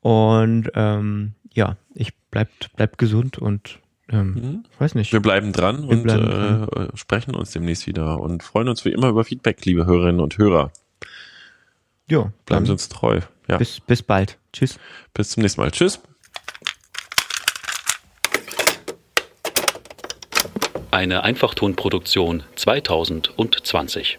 Und ähm, ja, ich bleibt, bleibt gesund und ähm, mhm. weiß nicht. Wir bleiben dran wir und bleiben dran. Äh, sprechen uns demnächst wieder und freuen uns wie immer über Feedback, liebe Hörerinnen und Hörer. Jo, bleiben Sie uns treu. Ja. Bis, bis bald. Tschüss. Bis zum nächsten Mal. Tschüss. Eine Einfachtonproduktion 2020.